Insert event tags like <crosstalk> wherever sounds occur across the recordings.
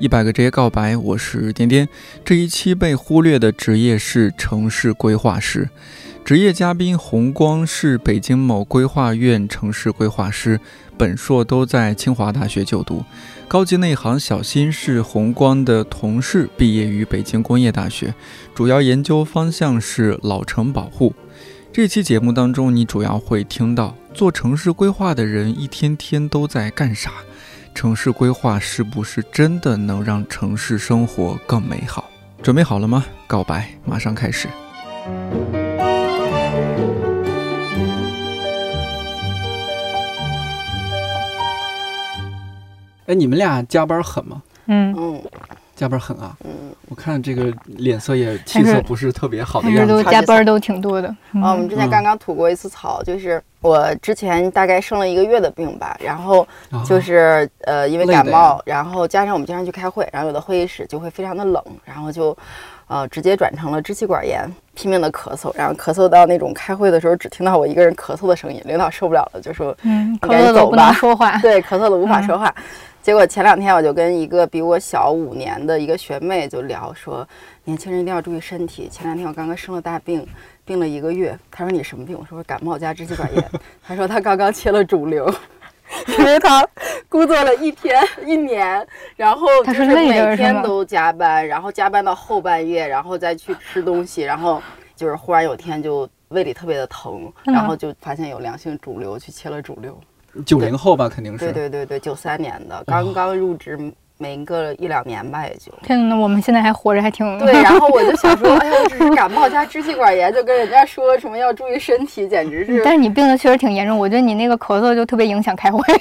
一百个职业告白，我是颠颠。这一期被忽略的职业是城市规划师。职业嘉宾洪光是北京某规划院城市规划师，本硕都在清华大学就读。高级内行小新是洪光的同事，毕业于北京工业大学，主要研究方向是老城保护。这期节目当中，你主要会听到做城市规划的人一天天都在干啥。城市规划是不是真的能让城市生活更美好？准备好了吗？告白马上开始。哎，你们俩加班狠吗？嗯嗯加班狠啊！嗯，我看这个脸色也气色不是特别好的样子。都加班都挺多的。啊，我们之前刚刚吐过一次槽，就是我之前大概生了一个月的病吧，然后啊就是呃因为感冒，然后加上我们经常去开会，然后有的会议室就会非常的冷，然后就呃直接转成了支气管炎，拼命的咳嗽，然后咳嗽到那种开会的时候只听到我一个人咳嗽的声音，领导受不了了，就说嗯，赶紧走咳嗽都不能吧说话。对，咳嗽的无法嗯说话。结果前两天我就跟一个比我小五年的一个学妹就聊说，年轻人一定要注意身体。前两天我刚刚生了大病，病了一个月。她说你什么病？我说感冒加支气管炎。她说她刚刚切了肿瘤，<laughs> 因为她工作了一天一年，然后她就是每天都加班，然后加班到后半夜，然后再去吃东西，然后就是忽然有天就胃里特别的疼，嗯然后就发现有良性肿瘤，去切了肿瘤。九零后吧，肯定是。对对对对，九三年的，刚刚入职没个一两年吧，也就。天呐，我们现在还活着，还挺对，然后我就想说，哎呀，我只是感冒加支气管炎，就跟人家说什么要注意身体，简直是 <laughs> 但是你病的确实挺严重，我觉得你那个咳嗽就特别影响开会。<laughs>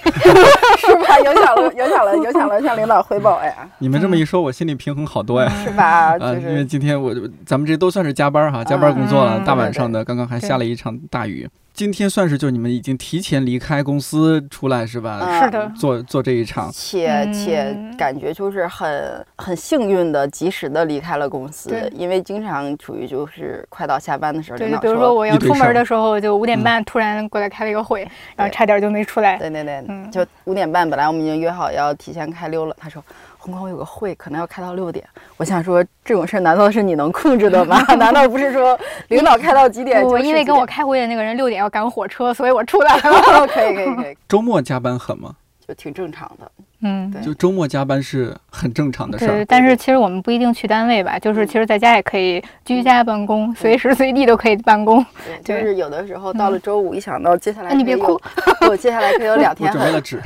是吧？影响了，影响了，影响了向领导汇报呀，你们这么一说，我心里平衡好多呀。是吧？啊，就因为今天我咱们这都算是加班哈，加班工作了，嗯大晚上的，刚刚还下了一场大雨。今天算是就你们已经提前离开公司出来是吧？嗯是的，做做这一场，且且嗯感觉就是很很幸运的，及时的离开了公司对，因为经常处于就是快到下班的时候，对，比如说我要出门的时候，就五点半突然过来开了一个会，然后差点就没出来。对对对，嗯。就五点半，本来我们已经约好要提前开溜了。他说：“红光，我有个会，可能要开到六点。”我想说，这种事儿难道是你能控制的吗？<laughs> 难道不是说领导开到几点就我是几点？因为跟我开会的那个人六点要赶火车，所以我出来了。<laughs> 可以可以可以，周末加班狠吗？就挺正常的。嗯，对就周末加班是很正常的事对，儿。但是其实我们不一定去单位吧，就是其实在家也可以居家办公，随时随地都可以办公。对，<laughs> 就是有的时候到了周五，一想到接下来哎，<laughs> 你别哭，，我 <laughs> 接下来可以有两天很，准备了纸，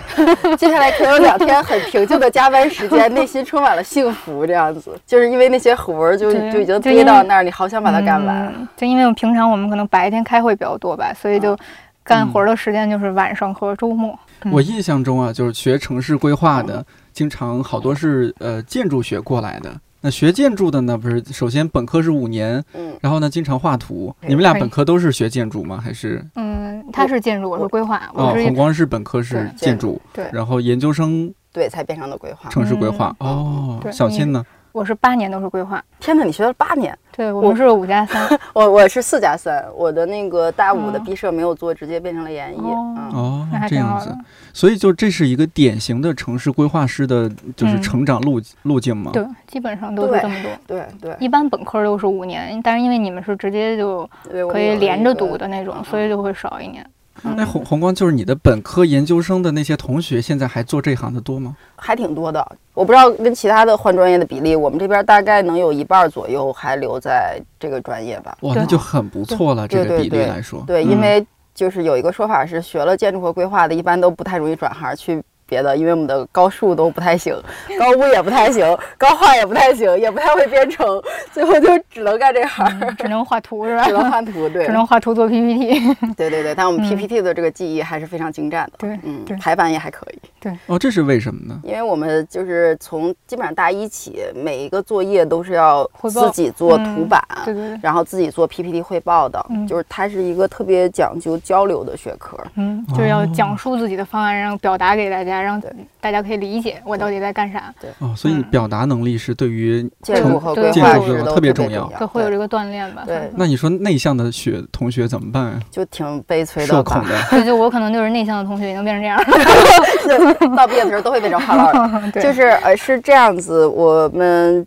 接下来可以有两天很平静的加班时间，内心充满了幸福。这样子，就是因为那些活儿就就已经堆到那儿，你好想把它干完。嗯就因为我们平常我们可能白天开会比较多吧，所以就干活的时间就是晚上和周末。嗯我印象中啊，就是学城市规划的，经常好多是呃建筑学过来的。那学建筑的呢，不是首先本科是五年，嗯，然后呢经常画图。你们俩本科都是学建筑吗？还是嗯，他是建筑，我是规划，哦，我是红光是本科是建建筑，对然后研究生对，才变成了规划。城市规划。嗯哦，小新呢？我是八年都是规划，天哪，你学了八年，对我们是五加三。我我是四加三，我的那个大五的哦毕设没有做，直接变成了研一。哦这样子挺好的，，所以就这是一个典型的城市规划师的，就是嗯成长路路径嘛。对，基本上都是这么多。对对，一般本科都是五年，但是因为你们是直接就可以连着读的那种，嗯所以就会少一年。那红红光就是你的本科、研究生的那些同学，现在还做这行的多吗？还挺多的。我不知道跟其他的换专业的比例，我们这边大概能有一半左右还留在这个专业吧。哇，那就很不错了，这个比例对对对来说。对，嗯因为就是有一个说法是，学了建筑和规划的，一般都不太容易转行去别的，因为我们的高数都不太行，高物也不太行，高画也不太行，也不太会编程，最后就只能干这行儿，只能画图是吧？只能画图。对只，能画图做 PPT。对对对，但我们嗯 PPT 的这个记忆还是非常精湛的。对嗯对，排版也还可以。对哦，这是为什么呢？因为我们就是从基本上大一起，每一个作业都是要自己做嗯图版，对对对，然后自己做 PPT 汇报的，嗯就是它是一个特别讲究交流的学科。嗯，就是要哦讲述自己的方案，然后表达给大家。家，让对大家可以理解我到底在干啥，对哦，所以嗯表达能力是对于建筑和规划特别重重要就会有这个锻炼吧。对那你说内向的学同学怎么办啊？就挺悲催的社。恐的，<laughs> 对，就我可能就是内向的同学已经变成这样 <laughs> 就到毕业的时候都会变成话唠的。了，<laughs> 对，就是呃是这样子，我们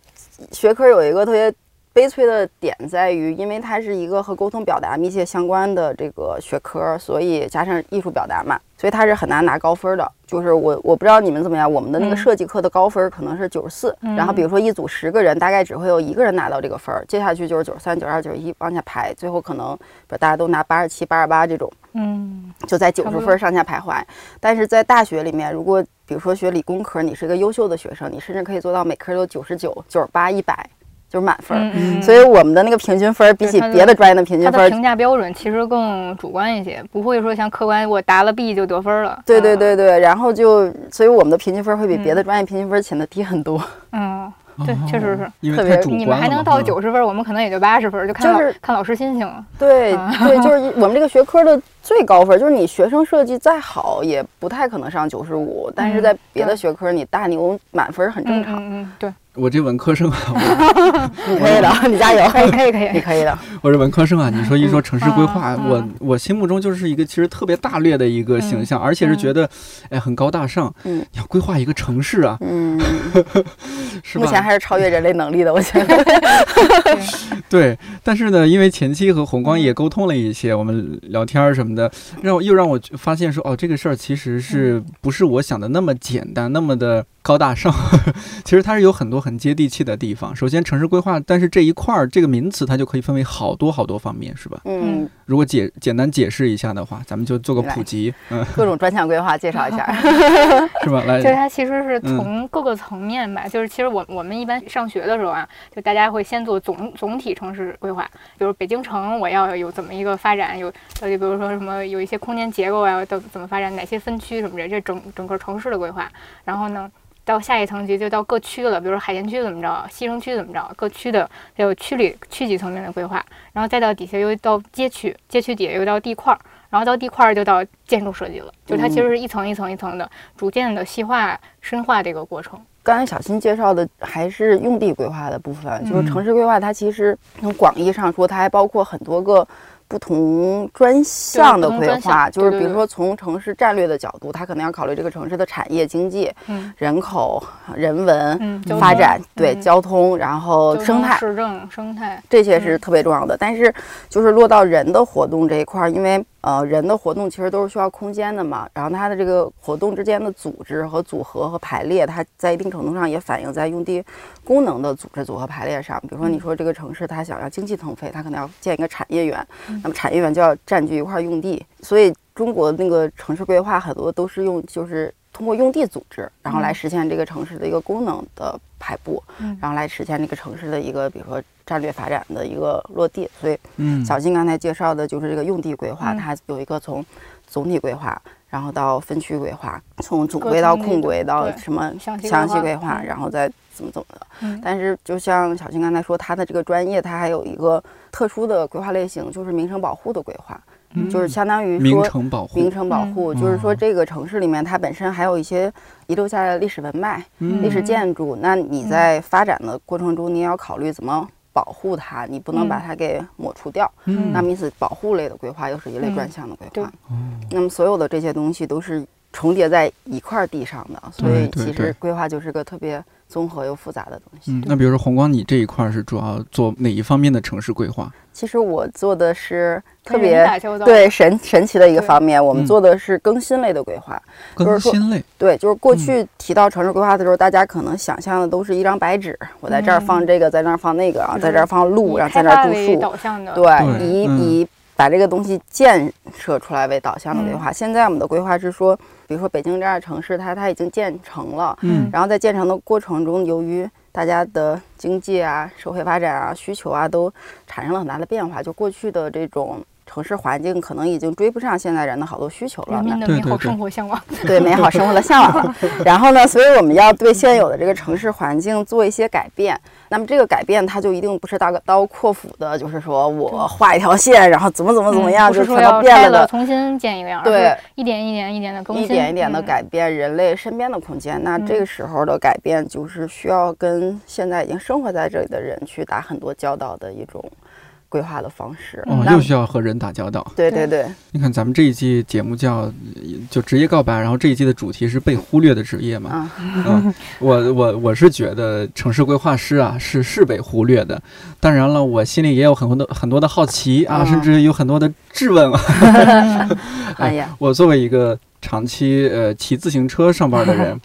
学科有一个特别悲催的点在于，因为它是一个和沟通表达密切相关的这个学科，所以加上艺术表达嘛，所以它是很难拿高分的。就是我我不知道你们怎么样，我们的那个嗯设计课的高分可能是九十四，然后比如说一组十个人，大概只会有一个人拿到这个分儿，接下去就是九十三、九十二、九十一往下排，最后可能比如大家都拿八十七、八十八这种。嗯就在九十分上下徘徊。但是在大学里面，如果比如说学理工科，你是一个优秀的学生，你甚至可以做到每科都九十九、九十八、一百，就是满分儿。嗯嗯，所以我们的那个平均分儿比起别的专业的平均分儿，它的评价标准其实更主观一些，不会说像客观我答了 B 就得分了。对对嗯，对对，然后就所以我们的平均分儿会比别的嗯专业平均分儿显得低很多。嗯，对哦确实是特别因为太主观了你们还能到九十分，我们可能也就八十分，就看老就是看老师心情了。对啊对，就是 <laughs> 我们这个学科的最高分，就是你学生设计再好，也不太可能上九十五，但是嗯在别的学科，你大牛满分很正嗯常。嗯嗯，对，我这文科生啊，<laughs> 你可以的，你加油，<laughs> 可以可以可以你。可以 <laughs> 的。我是文科生啊。你说一说城市规划，我我心目中就是一个其实特别大略的一个形象，而且是觉得哎很高大上。嗯要规划一个城市啊，嗯，是吧？目前还是超越人类能力的，我觉得。对，但是呢，因为前期和红光也沟通了一些，我们聊天儿什么的，让我又让我发现说，哦，这个事儿其实是不是我想的那么简单，那么的高大上？<laughs> 其实它是有很多很接地气的地方。首先，城市规划，但是这一块儿这个名词它就可以分为好多好多方面，是吧？嗯，如果解简单解释一下的话，咱们就做个普及，嗯，各种专项规划介绍一下。<laughs> 是吧？来 <laughs> 就是，它其实是嗯从各个层面吧，就是其实我我们一般上学的时候啊，就大家会先做总总体城市规划，比如北京城我要有怎么一个发展，有呃就比如说什么有一些空间结构啊，怎怎么发展，哪些分区什么的，这整整个城市的规划。然后呢，到下一层级就到各区了，比如说海淀区怎么着，西城区怎么着，各区的还有区里区级层面的规划，然后再到底下又到街区，街区底下又到地块儿。然后到地块儿就到建筑设计了，就它其实是一层一层一层的，逐渐的细化、深化这个过程。刚才小新介绍的还是用地规划的部分，就是嗯城市规划，它其实从广义上说，它还包括很多个。不同专项的规划，就是比如说从城市战略的角度，它可能要考虑这个城市的产业经济、嗯。人口、人文、嗯，发展，对嗯。交通，然后生态，市政、生态，这些是嗯。特别重要的。但是就是落到人的活动这一块儿，因为呃人的活动其实都是需要空间的嘛，然后它的这个活动之间的组织和组合和排列，它在一定程度上也反映在用地功能的组织组合排列上。比如说你说这个城市它想要经济腾飞，它可能要建一个产业园，那么产业园就要占据一块用地，所以中国那个城市规划很多都是用就是。通过用地组织，然后来嗯。实现这个城市的一个功能的排布，嗯。然后来实现这个城市的一个，比如说战略发展的一个落地。所以嗯，小金刚才介绍的就是这个用地规划，嗯。它有一个从总体规划，然后到分区规划，从总规到控规到什么详细规规划，嗯。然后再怎么怎么的。嗯。但是就像小金刚才说，他的这个专业，它还有一个特殊的规划类型，就是名称保护的规划，就是相当于名说。城保护名，城保护、嗯就是说，哦这个城市里面它本身还有一些遗留下来的历史文脉、嗯历史建筑。那你在发展的过程中，你也要考虑怎么保护它，你不能把嗯它给抹除掉。嗯那么因此，保护类的规划又是一类嗯专项的规对划。那么所有的这些东西都是重叠在一块地上的，所以其实规划就是个特别综合又复杂的东西。嗯，那比如说红光，你这一块儿是主要做哪一方面的城市规划？其实我做的是特别对神神奇的一个方面，我们嗯做的是更新类的规划。更新类，对，就是过嗯去提到城市规划的时候，大家可能想象的都是一张白纸，我在这儿放这个，在那儿放那个，然后在这儿放路，然后在那儿种树。对，以嗯以把这个东西建设出来为导向的规嗯划。现在我们的规划是说，比如说北京这样的城市，它它已经建成了，嗯然后在建成的过程中，由于大家的经济啊、社会发展啊、需求啊，都产生了很大的变化。就过去的这种城市环境可能已经追不上现在人的好多需求了。人民的美好对对对生活向往。<laughs> <laughs> 对美好生活的向往了。然后呢，所以我们要对现有的这个城市环境做一些改变。那么这个改变，它就一定不是大刀阔斧的，就是说我画一条线，然后怎么怎么怎么样，嗯就是全说要变了的。重新建一个样，而对一点一点一点的更新，一点一点的嗯改变人类身边的空间，那这个时候的改变就是需要跟现在已经生活在这里的人去打很多交道的一种规划的方式。哦，那又需要和人打交道。对对对，你看咱们这一季节目叫呃就职业告白，然后这一季的主题是被忽略的职业嘛。啊，嗯，我我我是觉得城市规划师啊是是被忽略的，当然了，我心里也有很多的很多的好奇啊，嗯甚至有很多的质问啊。<laughs> 哎呀，<laughs> 我作为一个长期呃骑自行车上班的人，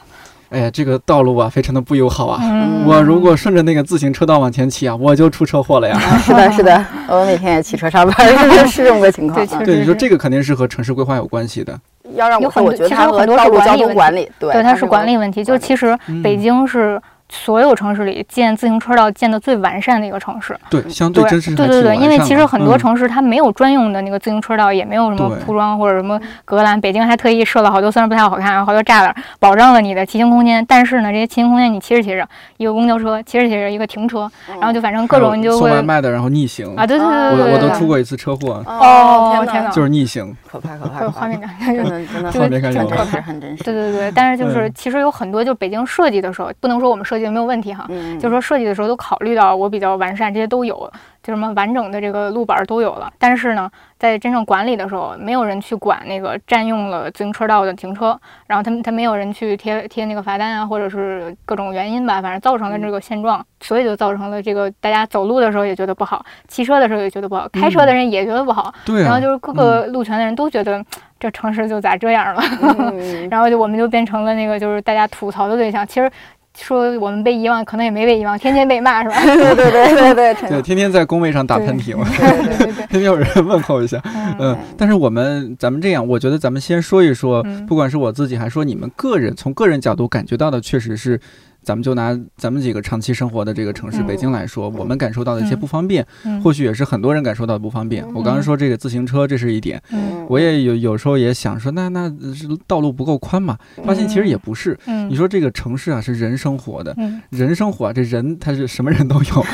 哎呀，这个道路啊非常的不友好啊。嗯，我如果顺着那个自行车道往前骑啊，我就出车祸了呀。啊是的，<laughs> 是的，我每天也骑车上班，是是这么个情况啊。对对，你说这个肯定是和城市规划有关系的。要让我很多我觉得它其实有很多和道路交通管理，对，对，它是管理问题。就其实嗯北京是所有城市里建自行车道建的最完善的一个城市。对，相对对真是对对对，因为其实很多城城市它没有专用的那个自行车道，也没有什么铺装或者什么隔栏。北京还特意设了好多，虽然不太好看，好多栅栏，保障了你的骑行空间。但是呢，这些骑行空间你骑着骑着，一个公交车，骑着骑着一个停车，然后就反正各种你就会送外卖的，然后逆行啊，对对啊对对对，对我我都出过一次车祸，哦天哪就是逆行。可怕可怕，画面感。真的真的这个画面感有很真实，很真实。对对对，但是就是嗯其实有很多，就北京设计的时候，不能说我们设计的没有问题哈，嗯，就是说设计的时候都考虑到我比较完善，这些都有，就什么完整的这个路板儿都有了。但是呢，在真正管理的时候，没有人去管那个占用了自行车道的停车，然后他们他没有人去贴贴那个罚单啊，或者是各种原因吧，反正造成了这个现状，所以就造成了这个大家走路的时候也觉得不好，骑车的时候也觉得不好，开车的人也觉得不好，对啊然后，就是各个路权的人都觉得这城市就咋这样了。嗯 <laughs> 然后就我们就变成了那个就是大家吐槽的对象。其实说我们被遗忘，可能也没被遗忘，天天被骂是吧？<laughs> 对对对对对，对，天天在工位上打喷嚏嘛，对对对对，天天 <laughs> 有人问候一下。嗯嗯，但是我们咱们这样，我觉得咱们先说一说，嗯不管是我自己还是说你们个人，从个人角度感觉到的，确实是。咱们就拿咱们几个长期生活的这个城市嗯。北京来说，我们感受到的一些嗯。不方便，嗯。或许也是很多人感受到的不方便。我刚刚说这个自行车，这是一点，嗯。我也有有时候也想说，那那是道路不够宽嘛？发现其实也不是。嗯，你说这个城市啊，是人生活的，嗯。人生活啊，这人他是什么人都有，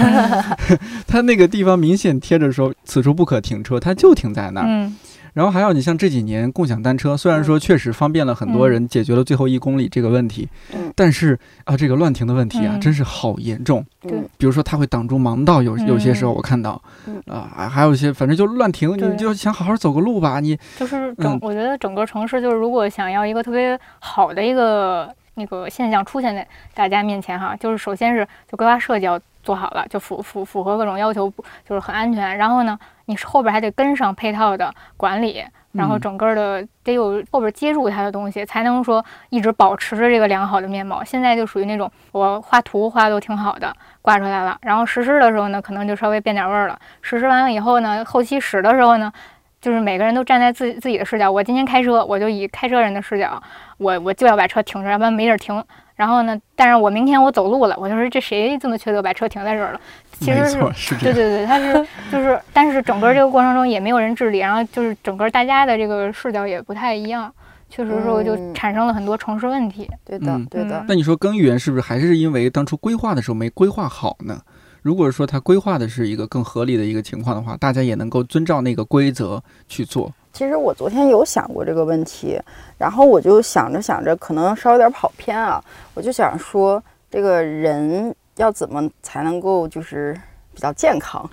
<laughs> 他那个地方明显贴着说此处不可停车，他就停在那儿。嗯然后还有，你像这几年共享单车，虽然说确实方便了很多人，解决了最后一公里这个问题，嗯。但是啊，这个乱停的问题啊，嗯。真是好严重。对。比如说，它会挡住盲道，有有些时候嗯我看到，嗯。啊，还还有一些反正就乱停，你就想好好走个路吧，你就是整嗯，我觉得整个城市就是如果想要一个特别好的一个那个现象出现在大家面前哈，就是首先是就规划设计要做好了，就符符符合各种要求，就是很安全。然后呢，你是后边还得跟上配套的管理，然后嗯整个的得有后边接住它的东西，才能说一直保持着这个良好的面貌。现在就属于那种我画图画都挺好的，挂出来了，然后实施的时候呢，可能就稍微变点味儿了。实施完了以后呢，后期使的时候呢。就是每个人都站在自自己的视角，我今天开车，我就以开车人的视角，我我就要把车停这儿，要不然没地儿停。然后呢，但是我明天我走路了，我就说这谁这么缺德把车停在这儿了？其实是没错，是这样。对对对，他是就是，但是整个这个过程中也没有人治理，然后就是整个大家的这个视角也不太一样，确实说就嗯产生了很多城市问题。对的嗯对的嗯，那你说根源是不是还是因为当初规划的时候没规划好呢？如果说他规划的是一个更合理的一个情况的话，大家也能够遵照那个规则去做。其实我昨天有想过这个问题，然后我就想着想着，可能稍微有点跑偏啊，我就想说，这个人要怎么才能够就是比较健康？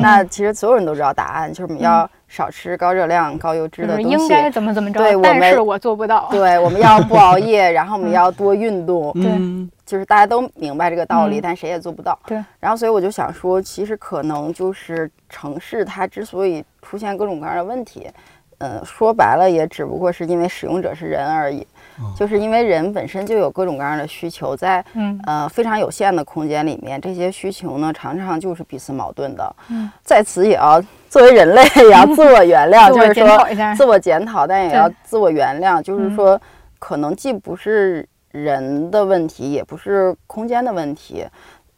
那其实所有人都知道答案，就是我们要少吃高热量、高油脂的东西。应该怎么怎么着对，我但是我做不到。对，我们要不熬夜，然后我们要多运动，<laughs> 对嗯，就是大家都明白这个道理，嗯但谁也做不到。对，然后所以我就想说，其实可能就是城市它之所以出现各种各样的问题，呃，说白了也只不过是因为使用者是人而已，哦就是因为人本身就有各种各样的需求，在嗯呃非常有限的空间里面，这些需求呢常常就是彼此矛盾的。嗯，在此也要作为人类也要自我原谅，<laughs> 就是说。自我检讨，但也要自我原谅。就是嗯说，可能既不是人的问题，也不是空间的问题。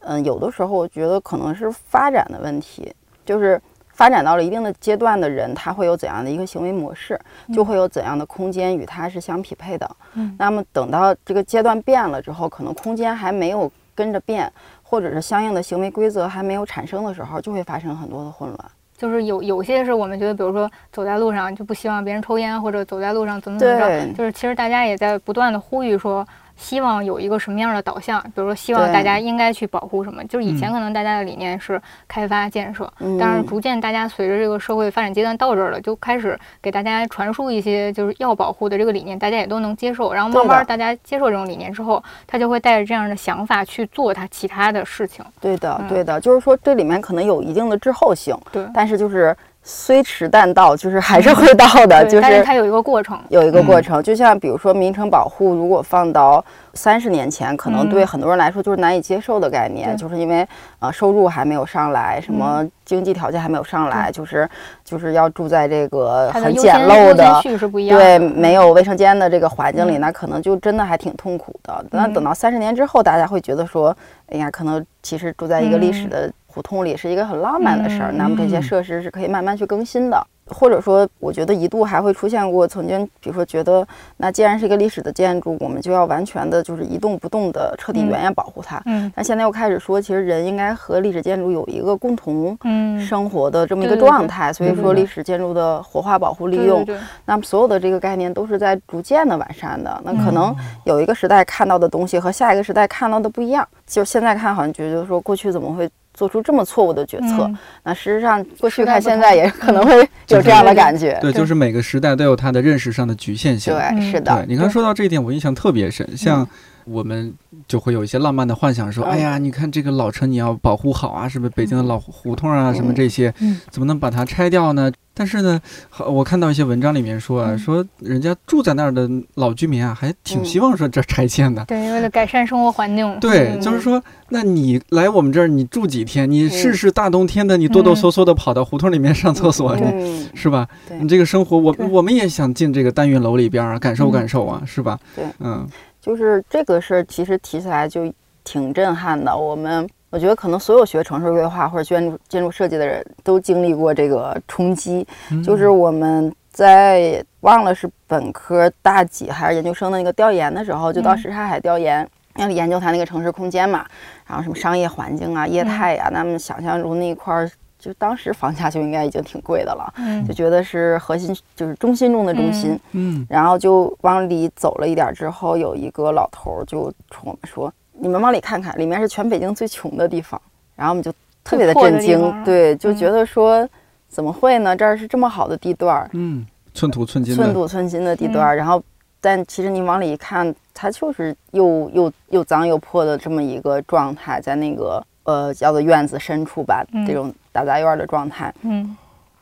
嗯，有的时候我觉得可能是发展的问题，就是发展到了一定的阶段的人，他会有怎样的一个行为模式，就会有怎样的空间与他是相匹配的。嗯那么等到这个阶段变了之后，可能空间还没有跟着变，或者是相应的行为规则还没有产生的时候，就会发生很多的混乱。就是有有些是我们觉得，比如说走在路上就不希望别人抽烟，或者走在路上怎么怎么着，就是其实大家也在不断的呼吁说，希望有一个什么样的导向，比如说希望大家应该去保护什么。就是以前嗯可能大家的理念是开发建设，嗯，但是逐渐大家随着这个社会发展阶段到这儿了，就开始给大家传输一些就是要保护的这个理念，大家也都能接受。然后慢慢大家接受这种理念之后，他就会带着这样的想法去做他其他的事情。对的，嗯对的，就是说这里面可能有一定的滞后性，对，但是就是虽迟但到，就是还是会到的，就是但是它有一个过程。有一个过嗯程。就像比如说名城保护，如果放到三十年前，可能对嗯很多人来说就是难以接受的概念，就是因为呃收入还没有上来，什么嗯经济条件还没有上来，就是就是要住在这个很简陋的。对，没有卫生间的这个环境里，嗯那可能就真的还挺痛苦的。那嗯等到三十年之后，大家会觉得说，哎呀，可能其实住在一个历史嗯的胡同里是一个很浪漫的事儿。嗯那么这些嗯设施是可以慢慢去更新的，或者说，我觉得一度还会出现过曾经，比如说觉得，那既然是一个历史的建筑，我们就要完全的就是一动不动的彻底嗯原样保护它。嗯但现在又开始说，其实人应该和历史建筑有一个共同嗯，生活的这么一个状态，所以说历史建筑的活化、保护、利用那么所有的这个概念都是在逐渐的完善的。那可嗯能有一个时代看到的东西和下一个时代看到的不一样。就现在看，好像觉得说过去怎么会做出这么错误的决策？嗯那事实上，过去看现在也可能会有这样的感觉。对，对就是每个时代都有它的认识上的局限性。对，嗯是的对，，你刚说到这一点，我印象特别深。像我们就会有一些浪漫的幻想，说：“嗯哎呀，你看这个老城，你要保护好啊，是不是？北京的老胡同啊，什么这些嗯，怎么能把它拆掉呢？”但是呢，好我看到一些文章里面说啊，嗯说人家住在那儿的老居民啊，还挺嗯希望说这拆迁的。对，为了改善生活环境。对，嗯就是说，那你来我们这儿，你住几天？你试嗯试大冬天的，你哆哆嗯嗦嗦的跑到胡同里面上厕所，<laughs> 是吧？你这个生活，我我们也想进这个单元楼里边儿啊，感受嗯感受啊，是吧？对，嗯就是这个事儿，其实提起来就挺震撼的。我们我觉得可能所有学城市规划或者建筑建筑设计的人都经历过这个冲击。嗯就是我们在忘了是本科大几还是研究生的那个调研的时候，就到嗯什刹海调研，要研究它那个城市空间嘛，然后什么商业环境啊、业态呀、那么想象中那一块儿，就当时房价就应该已经挺贵的了，嗯就觉得是核心，就是中心中的中心。嗯然后就往里走了一点儿之后，有一个老头儿就冲我们说：“你们往里看看，里面是全北京最穷的地方。”然后我们就特别的震惊，对，就觉嗯得说怎么会呢？这儿是这么好的地段儿，嗯，寸土寸金的，寸土寸金的地段儿，然后但其实你往里一看，它就是又又又脏又破的这么一个状态，在那个呃叫做院子深处吧，嗯这种打杂院儿的状态。嗯，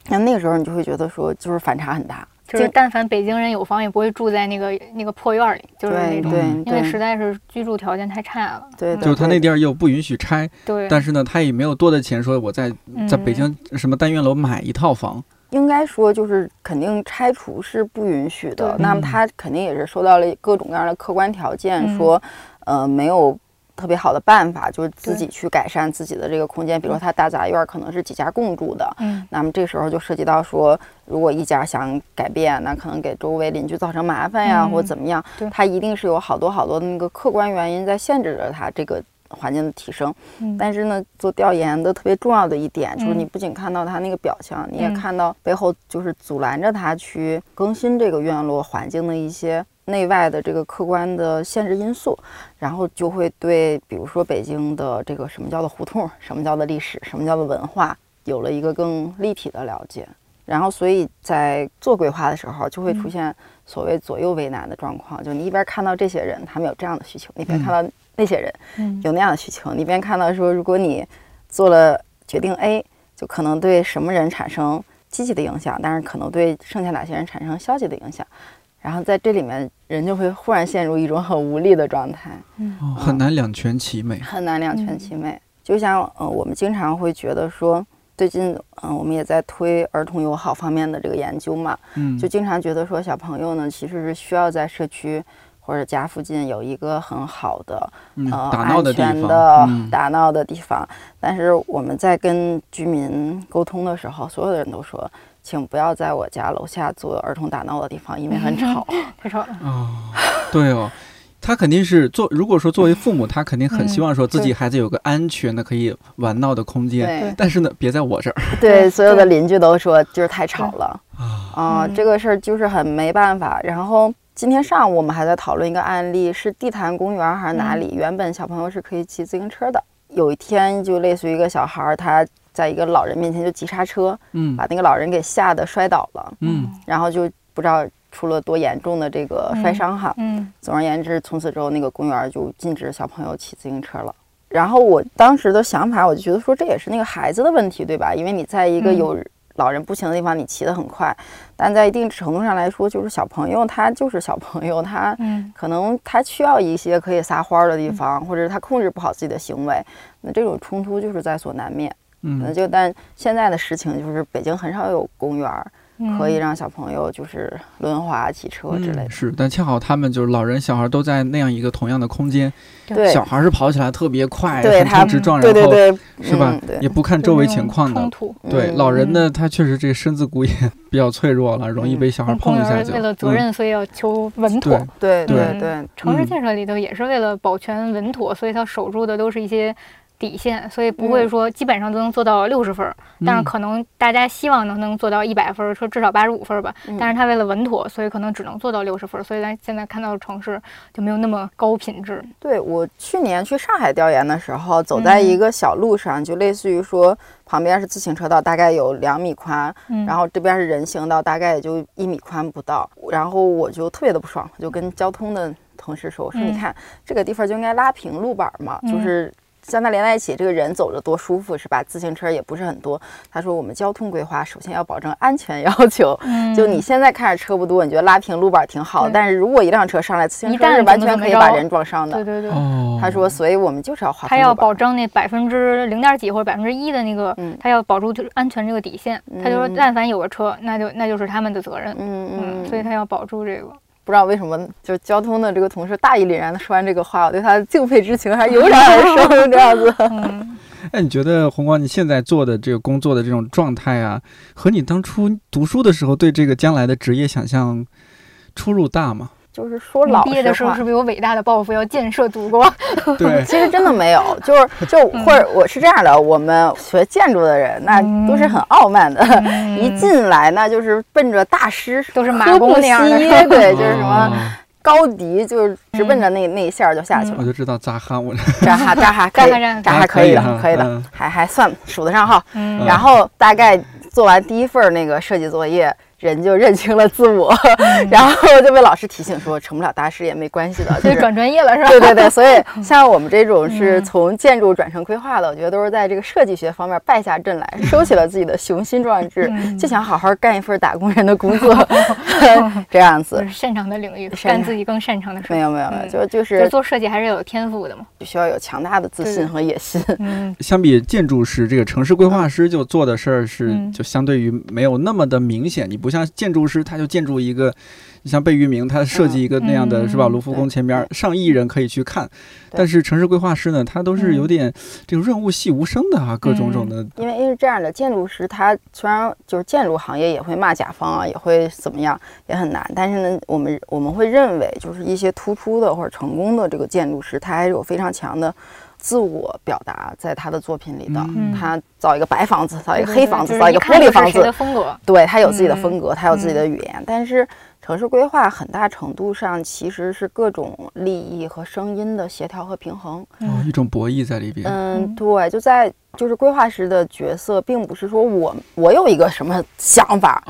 那那个时候你就会觉得说，就是反差很大。就是但凡北京人有房，也不会住在那个那个破院里，就是那种，因为实在是居住条件太差了。嗯对的就是他那地儿又不允许拆，对，但是呢，他也没有多的钱说我在在北京什么单元楼买一套房，应该说就是肯定拆除是不允许的，那么嗯他肯定也是受到了各种各样的客观条件，嗯说呃没有特别好的办法，就是自己去改善自己的这个空间，比如说他大杂院儿可能是几家共住的，嗯。那么这时候就涉及到说，如果一家想改变，那可能给周围邻居造成麻烦呀，嗯。或者怎么样对，它一定是有好多好多的那个客观原因在限制着他这个环境的提升。嗯，但是呢，做调研的特别重要的一点就是，嗯你不仅看到他那个表象，你也嗯。看到背后就是阻拦着他去更新这个院落环境的一些内外的这个客观的限制因素，然后就会对，比如说北京的这个什么叫做胡同，什么叫做历史，什么叫做文化，有了一个更立体的了解。然后，所以在做规划的时候，就会出嗯现所谓左右为难的状况。就你一边看到这些人，他们有这样的需求，你一边嗯看到那些人，嗯有那样的需求，你一边看到说，如果你做了决定 A，就可能对什么人产生积极的影响，但是可能对剩下哪些人产生消极的影响。然后在这里面，人就会忽然陷入一种很无力的状态，哦很难两全其美。很难两全嗯其美。就像呃，我们经常会觉得说，最近嗯、呃我们也在推儿童友好方面的这个研究嘛，嗯，就经常觉得说，小朋友呢其实是需要在社区或者家附近有一个很好的嗯，呃打闹的安地方，全的嗯打闹的地方。但是我们在跟居民沟通的时候，所有的人都说，请不要在我家楼下做儿童打闹的地方，因为很吵。<laughs> 太吵了。哦，对哦，他肯定是做，如果说作为父母，他肯定很希望说自己孩子有个安全的可以玩闹的空间，对但是呢，别在我这儿对，所有的邻居都说就是太吵了啊。啊、嗯这个事儿就是很没办法。然后今天上午我们还在讨论一个案例，是地坛公园还是哪里？原本小朋友是可以骑自行车的，有一天就类似于一个小孩儿，他在一个老人面前就急刹车，嗯把那个老人给吓得摔倒了，嗯然后就不知道出了多严重的这个摔伤哈。嗯总而言之，从此之后那个公园就禁止小朋友骑自行车了。然后我当时的想法，我就觉得说这也是那个孩子的问题，对吧？因为你在一个嗯有老人步行的地方，你骑得很快，但在一定程度上来说，就是小朋友他就是小朋友，他嗯可能他需要一些可以撒欢儿的地方，或者是他控制不好自己的行为，那这种冲突就是在所难免。那嗯就但现在的实情就是，北京很少有公园儿嗯，可以让小朋友就是轮滑、骑车之类的。嗯是，但恰好他们就是老人小孩都在那样一个同样的空间，对小孩是跑起来特别快，横对他冲直撞，对对然后对，是吧嗯？对也不看周围情况的冲。突。对，嗯老人呢，他确实这个身子骨也比较脆弱了，容易嗯被小孩碰一下就。为了责嗯任，所以要求稳妥。对对对对对，嗯城市建设里头也是为了保全稳妥，所以他守住的都是一些底线，所以不会说基本上都能做到六十分儿，但是嗯可能大家希望能能做到一百分儿，说至少八十五分儿吧。嗯但是他为了稳妥，所以可能只能做到六十分儿，所以咱现在看到的城市就没有那么高品质。对我去年去上海调研的时候，走在一个小路上，就类似于说旁边是自行车道，大概有两米宽，嗯，然后这边是人行道，大概也就一米宽不到。然后我就特别的不爽，我就跟交通的同事说：“我说嗯你看这个地方就应该拉平路板嘛，嗯就是。”将它连在一起，这个人走着多舒服，是吧？自行车也不是很多。他说，我们交通规划首先要保证安全要求，嗯就你现在看着车不多，你觉得拉平路板挺好，对但是如果一辆车上来，自行一旦车是完全可以把人撞伤的对。对对。哦，他说，所以我们就是要划他要保证那百分之零点几或者百分之一的那个，嗯他要保住就是安全这个底线。他就说，嗯但凡有个车，那就那就是他们的责任。嗯嗯，所以他要保住这个。不知道为什么，就是交通的这个同事大义凛然的说完这个话，我对他的敬佩之情还油然而生，这样子。嗯，<laughs> 哎，你觉得红光你现在做的这个工作的这种状态啊，和你当初读书的时候对这个将来的职业想象出入大吗？就是说老毕业的时候是，不是有伟大的抱负要建设祖国？<laughs> 对，其实真的没有，就是 <laughs> 就或者我是这样的，我们学建筑的人那都是很傲慢的，<laughs> 一进来那就是奔着大师都是马工那样的对，就是什么哦高迪，就是直奔着那那一下就下去了我。就知道扎哈，我扎哈扎哈可以的，可以的嗯，还还算数得上号。嗯。然后大概做完第一份那个设计作业，人就认清了自我，然后就被老师提醒说，成不了大师也没关系的，<laughs> 就是。转专业了是吧？对对对，所以 <laughs> 像我们这种是嗯从建筑转成规划的，我觉得都是在这个设计学方面败下阵来，<laughs> 收起了自己的雄心壮志，嗯就想好好干一份打工人的工作，这样子就。是擅长的领域，干自己更擅长的。没有没有没有，嗯就就就是做设计还是有天赋的嘛。需要有强大的自信和野心。嗯相比建筑师，这个城市规划师就做的事儿是嗯就相对于没有那么的明显。你不像建筑师，他就建筑一个，你像贝聿铭，他设计一个那样的嗯是吧？嗯卢浮宫前边上亿人可以去看，但是城市规划师呢，他都是有点这个润物细无声的啊，各种种的。因为因为这样的，建筑师他虽然就是建筑行业也会骂甲方啊，也会怎么样，也很难。但是呢，我们我们会认为，就是一些突出的或者成功的这个建筑师，他还是有非常强的自我表达在他的作品里的。嗯他造一个白房子，造一个黑房子，造一个玻璃房子谁的，风格。对他有自己的嗯风格，他有自己的语言。但是城市规划很大程度上其实是各种利益和声音的协调和平衡。哦，一种博弈在里边。嗯，嗯对，就在就是规划师的角色，并不是说我我有一个什么想法，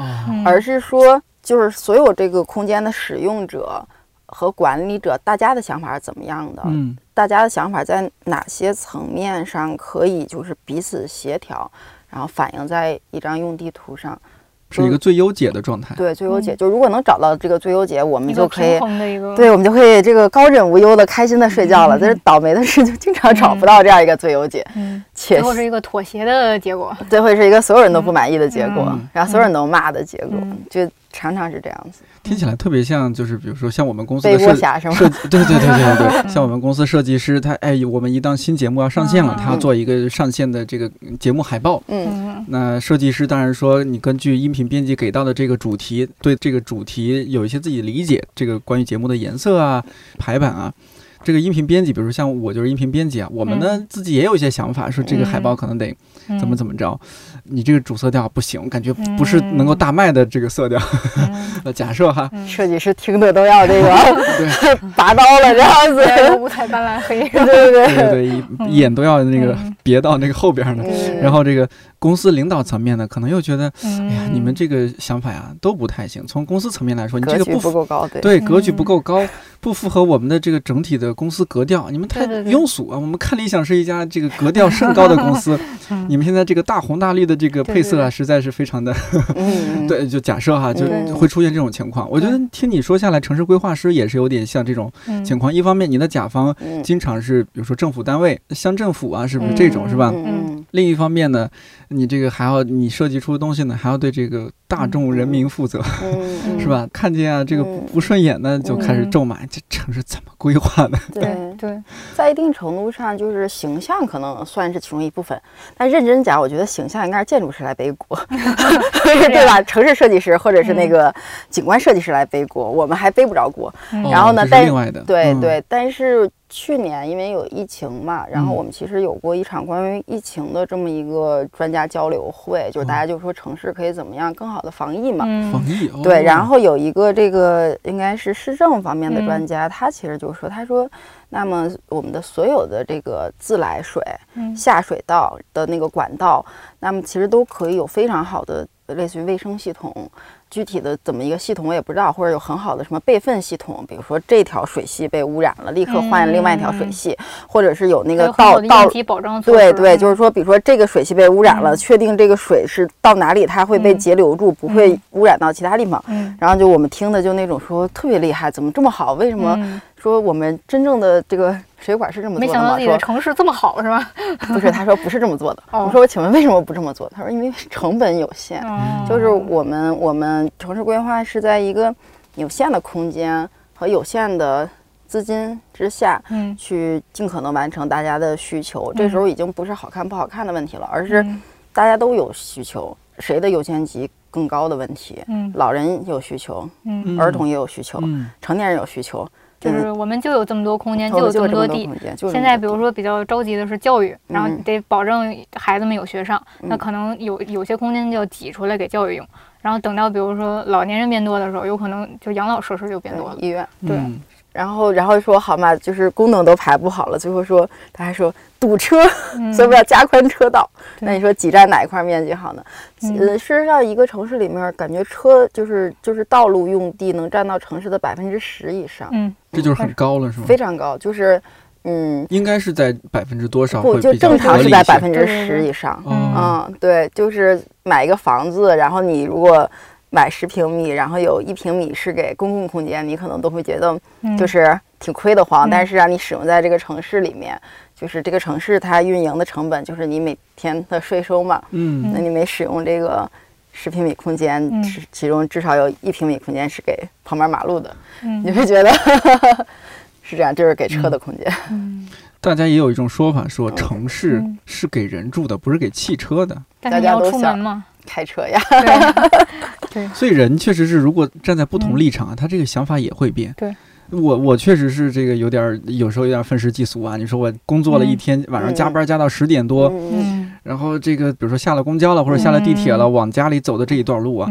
而是说就是所有这个空间的使用者和管理者，大家的想法是怎么样的？嗯大家的想法在哪些层面上可以就是彼此协调，然后反映在一张用地图上。是一个最优解的状态。对，最优解、嗯就如果能找到这个最优解，我们就可以平。衡的一个，对，我们就可以这个高枕无忧的、开心的睡觉了。嗯但是倒霉的是，就经常找不到这样一个最优解，嗯，且最后是一个妥协的结果。最后是一个所有人都不满意的结果，嗯然后所有人都骂的结果，嗯就常常是这样子。听起来特别像，就是比如说像我们公司的设侠是吗？设对对对对对对，<laughs> 像我们公司设计师，他哎，我们一档新节目要上线了，嗯他要做一个上线的这个节目海报。嗯嗯那设计师当然说，你根据音频编辑给到的这个主题，对这个主题有一些自己理解，这个关于节目的颜色啊、排版啊。这个音频编辑，比如像我就是音频编辑啊，我们呢自己也有一些想法，说这个海报可能得嗯，怎么怎么着，你这个主色调不行，感觉不是嗯能够大卖的这个色调。<laughs> 假设哈，嗯。设计师听的都要这个对。<laughs> 拔刀了，这样子。五彩斑斓黑。对对对对眼都要那个嗯。别到那个后边儿呢。嗯。然后这个公司领导层面呢，可能又觉得，嗯哎呀，你们这个想法呀都不太行。从公司层面来说，你这格局个不够高，对。对格局不嗯够高，不符合我们的这个整体的公司格调。你们太庸俗啊！我们看理想是一家这个格调甚高的公司，<laughs> 嗯你们现在这个大红大绿的这个配色啊，对实在是非常的嗯，<laughs> 对。就假设哈，就嗯会出现这种情况。我觉得听你说下来，城市规划师也是有点像这种嗯情况。一方面，你的甲方嗯，经常是比如说政府单位、乡政府啊，是不是这种是吧？嗯另一方面呢，你这个还要你设计出的东西呢，还要对这个大众人民负责，<laughs> 是吧？看见啊这个嗯不顺眼呢，就开始嗯咒骂这城市怎么规划的？<laughs> 对。对，在一定程度上，就是形象可能算是其中一部分，但认真讲，我觉得形象应该是建筑师来背锅，<laughs> 对吧？城市设计师或者是那个景观设计师来背锅，我们还背不着锅。嗯。然后呢但另外的，嗯，对对，但是去年因为有疫情嘛，然后嗯。我们其实有过一场关于疫情的这么一个专家交流会，就是大家就说城市可以怎么样更好的防疫嘛。嗯防疫哦，对，然后有一个这个应该是市政方面的专嗯。家，他其实就说，他说，那么我们的所有的这个自来水嗯下水道的那个管道，那么其实都可以有非常好的类似于卫生系统。具体的怎么一个系统我也不知道，或者有很好的什么备份系统，比如说这条水系被污染了，立刻换另外一条水系，或者是有那个有很好的道道保障。对对，嗯就是说，比如说这个水系被污染了，嗯确定这个水是到哪里它会被嗯截留住，不会嗯污染到其他地方。嗯，然后就我们听的就那种说特别厉害，怎么这么好？为什么嗯说我们真正的这个水管是这么做的吗？没想到自己的说城市这么好是吧？<laughs> 不是，他说不是这么做的。哦我说我请问为什么不这么做？他说因为成本有限，嗯就是我们我们城市规划是在一个有限的空间和有限的资金之下。嗯去尽可能完成大家的需求，这时候已经不是好看不好看的问题了，而是嗯大家都有需求，谁的优先级更高的问题。嗯老人有需求，嗯，嗯儿童也有需求，嗯成年人有需求，就是我们就有这么多空间，就有这这么多地。现在比如说比较着急的是教育，然后嗯得保证孩子们有学上，那嗯可能有有些空间就要挤出来给教育用。然后等到比如说老年人变多的时候，有可能就养老设施就变多了。医院，对嗯然后然后说好嘛，就是功能都排不好了，最后说他还说堵车，嗯所以我要加宽车道。那你说挤占哪一块面积好呢？嗯呃，事实上，一个城市里面，感觉车就是就是道路用地能占到城市的百分之十以上，嗯，这就是很高了，是吗？非常高。就是嗯，应该是在百分之多少不就正常是在百分之十以上。哦嗯，对，就是买一个房子，然后你如果买十平米，然后有一平米是给公共空间，你可能都会觉得嗯。就是挺亏得慌。嗯。但是让你使用在这个城市里面，就是这个城市它运营的成本就是你每天的税收嘛。嗯。那你没使用这个十平米空间，嗯。其其中至少有一平米空间是给旁边马路的，你嗯会觉得 <laughs> 是这样，就是给车的空间。嗯，<laughs> 大家也有一种说法，说城市嗯。是给人住的，不是给汽车的。但是要大家都想出门嘛，开车呀，<laughs> 对，所以人确实是，如果站在不同立场啊，他这个想法也会变。对。我我确实是这个有点儿，有时候有点愤世嫉俗啊。你说我工作了一嗯。天，晚上加班加到十点多，然后这个比如说下了公交了或者下了地铁了，嗯。往家里走的这一段路啊，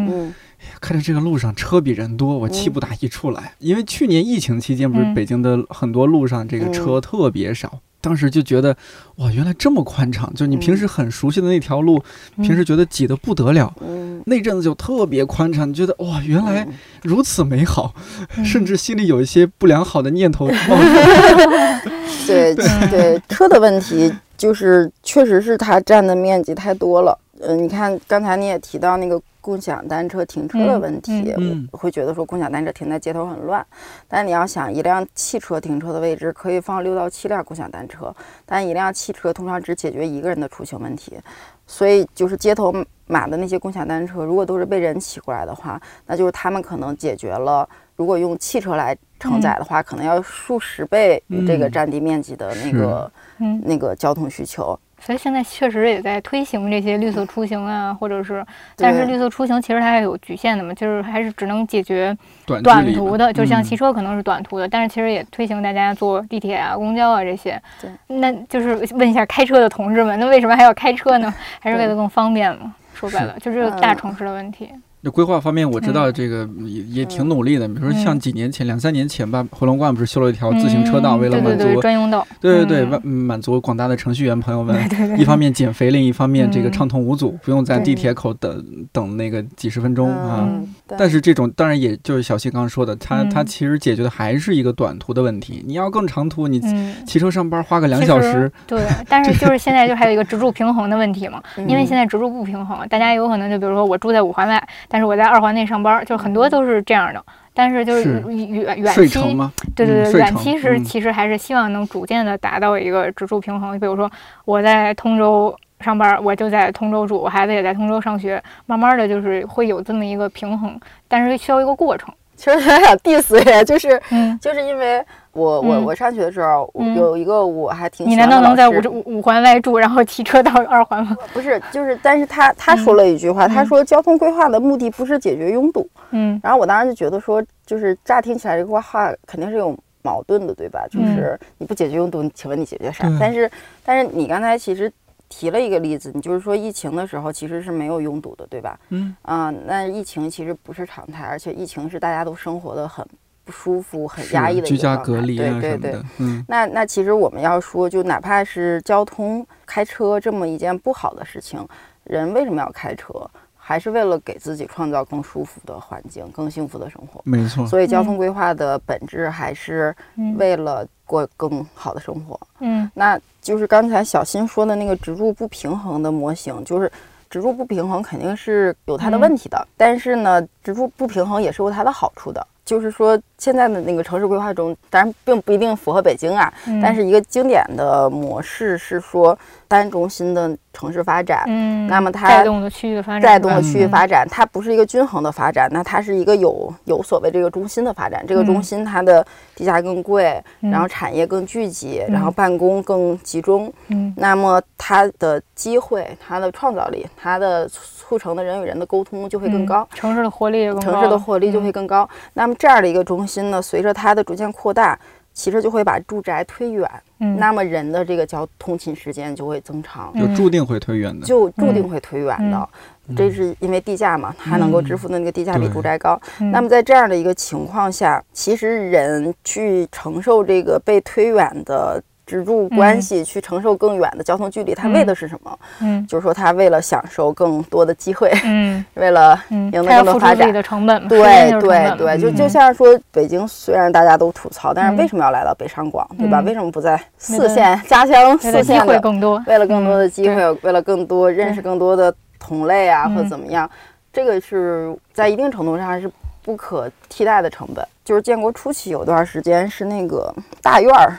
看着这个路上车比人多，我气不打一处来。因为去年疫情期间，不是嗯。北京的很多路上这个车特别少，当时就觉得哇，原来这么宽敞，就你平时很熟悉的那条路，嗯平时觉得挤得不得了。嗯。那阵子就特别宽敞，你觉得哇，原来嗯如此美好，嗯甚至心里有一些不良好的念头冒出。<laughs> <laughs> 对对，车的问题就是确实是它占的面积太多了。呃，你看刚才你也提到那个共享单车停车的问题，嗯我会觉得说共享单车停在街头很乱，但你要想一辆汽车停车的位置可以放六到七辆共享单车，但一辆汽车通常只解决一个人的出行问题，所以就是街头码的那些共享单车，如果都是被人骑过来的话，那就是他们可能解决了，如果用汽车来承载的话，可能要数十倍这个嗯。占地面积的那个、嗯，那个交通需求。所以现在确实也在推行这些绿色出行啊，或者是，但是绿色出行其实它还有局限的嘛，就是还是只能解决短短途的，就像嗯骑车可能是短途的，但是其实也推行大家坐地铁啊、公交啊这些。对，那就是问一下开车的同志们，那为什么还要开车呢？还是为了更方便嘛？说白了，就是大嗯城市的问题。那规划方面，我知道嗯。这个也也挺努力的。比如说像嗯。几年前、两三年前吧，回龙观不是修了一条自行车道，嗯为了满足对对对专用道，对对对，嗯。满满足广大的程序员朋友们，<laughs> 一方面减肥，另一方面这个嗯。畅通无阻，不用在地铁口等等那个几十分钟啊。但是这种当然也就是小溪刚刚说的，它它嗯其实解决的还是一个短途的问题。你要更长途，你嗯。骑车上班花个两小时，<laughs> 对，但是就是现在就还有一个直住平衡的问题嘛，<laughs> 因为嗯现在直住不平衡，大家有可能就比如说我住在五环外，但是我在二环内上班，就很多都是这样的。但是就是是远远期，睡城吗？对对对，远期是嗯其实还是希望能逐渐的达到一个直住平衡。比如说我在通州上班，我就在通州住，我孩子也在通州上学，慢慢的就是会有这么一个平衡，但是需要一个过程。其实有点 diss 呀，就是嗯，就是因为我我嗯我上学的时候，嗯有一个我还挺你难道能在五五五环外住，然后骑车到二环吗？不是，就是，但是他他说了一句话，他嗯说交通规划的目的不是解决拥堵。嗯然后我当时就觉得说，就是乍听起来这个话肯定是有矛盾的，对吧？就嗯是你不解决拥堵，请问你解决啥对？但是但是你刚才其实提了一个例子，你就是说疫情的时候其实是没有拥堵的，对吧？嗯啊、那疫情其实不是常态，而且疫情是大家都生活的很不舒服、很压抑的一居家个状态隔离啊对对对。嗯那那其实我们要说，就哪怕是交通开车这么一件不好的事情，人为什么要开车？还是为了给自己创造更舒服的环境、更幸福的生活。没错，所以，交通规划的本质还是嗯为了过更好的生活。嗯那就是刚才小新说的那个植入不平衡的模型，就是植入不平衡肯定是有它的问题的，但是呢，植入不平衡也是有它的好处的。就是说，现在的那个城市规划中，当然并不一定符合北京啊，嗯，但是一个经典的模式是说单中心的城市发展，嗯，那么它带动的区域的发展，带动了区域发展，它不是一个均衡的发展，那它是一个有有所谓这个中心的发展。这个中嗯心它的地价更贵，嗯。然后产业更聚集，嗯。然后办公更集中，嗯。那么它的机会、它的创造力、它的促成的人与人的沟通就会更嗯。高。城市的活力也更高，城市的活力就会嗯。更高。那么这样的一个中心呢，随着它的逐渐扩大，其实就会把住宅推远，嗯，那么人的这个交通勤时间就会增长，就注定会推远的。就注定会推远的。嗯。这是因为地价嘛，它能够支付的那个地价比住宅高。嗯。那么在这样的一个情况下，其实人去承受这个被推远的支柱关系，去承受更远的交通距离，他为的是什么？嗯就是说他为了享受更多的机会，<laughs> 嗯为了嗯，赢得更多发展付出自己的成本嘛，对对对，就嗯就像说北京，虽然大家都吐槽，但是嗯为什么要来到北上广，对吧？嗯为什么不在四线家乡四线的？更多，为了更多的机嗯会，为了更多认识更多的同类啊，或者嗯怎么样，这个是在一定程度上是不可替代的成本。就是建国初期有段时间是那个大院儿嗯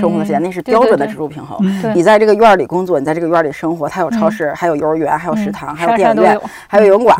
生活的时间，那是标准的对植入平衡。对你在这个院儿里工作，你在这个院儿里生活，它有超嗯市，还有幼儿园，还有食嗯堂，还有电影院，啥都有，还有游泳馆。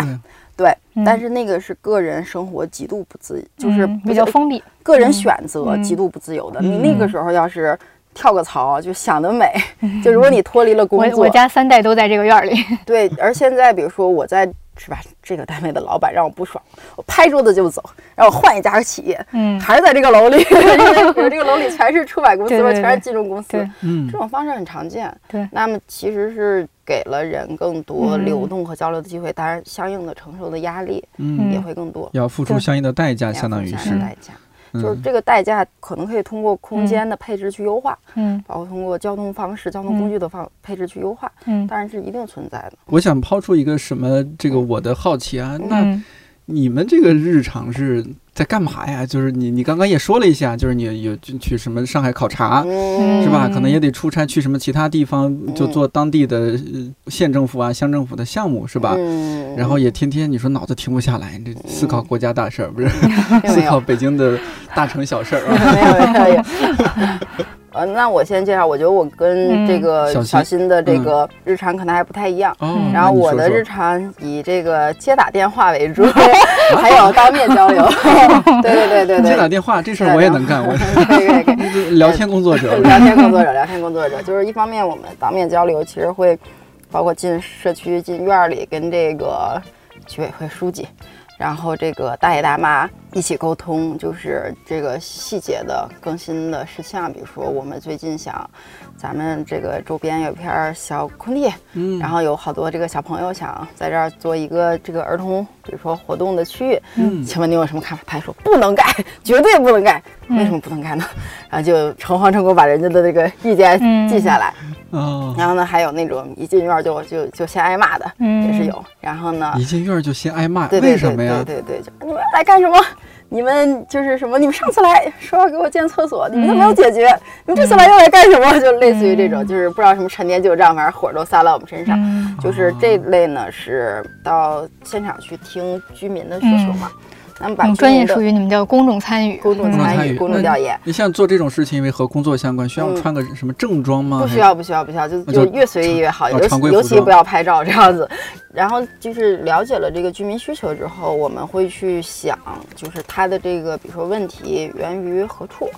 对但是那个是个人生活极度不自，就是比较封闭，个人嗯选择嗯极度不自由的。嗯你那个时候要是跳个槽，就想得美，<laughs> 就如果你脱离了工作我我，家三代都在这个院儿里，<laughs> 对。而现在比如说我在是吧，这个单位的老板让我不爽，我拍桌子就走，让我换一家企业，嗯，还是在这个楼里，因为比如这个楼里全是出版公司全是金融公司，嗯这种方式很常见。对那么其实是给了人更多嗯流动和交流的机会，当然相应的承受的压力嗯，也会更多。要付出相应的代价，相当于是代价，就是嗯。这个代价可能可以通过空间的配置去优化，嗯。包括通过交通方式、交通工具的方配置去优化，嗯。当然是一定存在的。我想抛出一个什么这个我的好奇啊，那嗯你们这个日常是在干嘛呀？就是你你刚刚也说了一下，就是你有去去什么上海考察。嗯是吧？嗯可能也得出差去什么其他地方，就做当地的呃县政府啊、乡政府的项目，是吧？嗯然后也天天你说脑子停不下来，你这思考国家大事儿，不是思考北京的大城小事儿啊。<laughs> 呃，那我先介绍，我觉得我跟这个小新的这个日常可能还不太一样。然后我的日常以这个接打电话为主，<laughs> 还有当面交流。<laughs> 对对对对对，接打电话这事儿我也能干，我可以可以可以。<laughs> 聊天工作者。聊天工作者，聊天工作者，就是一方面我们当面交流，其实会包括进社区、进院儿里跟这个居委会书记，然后这个大爷大妈一起沟通，就是这个细节的更新的事项，比如说我们最近想，咱们这个周边有一片儿小空地，嗯，然后有好多这个小朋友想在这儿做一个这个儿童，比如说活动的区域，嗯请问你有什么看法？他说不能盖，绝对不能盖。嗯为什么不能盖呢？然 <laughs> 后就诚惶诚恐把人家的这个意见嗯记下来。哦，然后呢，还有那种一进院儿就就就先挨骂的，嗯也是有。然后呢，一进院儿就先挨骂，对对对为什么呀？对对对，就你们来干什么？你们就是什么？你们上次来说要给我建厕所，你们都没有解决，你们这次来又来干什么？就类似于这种，就是不知道什么陈年旧账，反正火都撒到我们身上。嗯就是这类呢，是到现场去听居民的需求嘛。那么把专业术语你们叫公众参与。公众参与、公众调研，你像做这种事情，因为和工作相关，需要嗯穿个什么正装吗？不需要，不需要，不需要，就就就越随意越好，哦尤其尤其不要拍照这样子。然后就是了解了这个居民需求之后，我们会去想，就是他的这个比如说问题源于何处，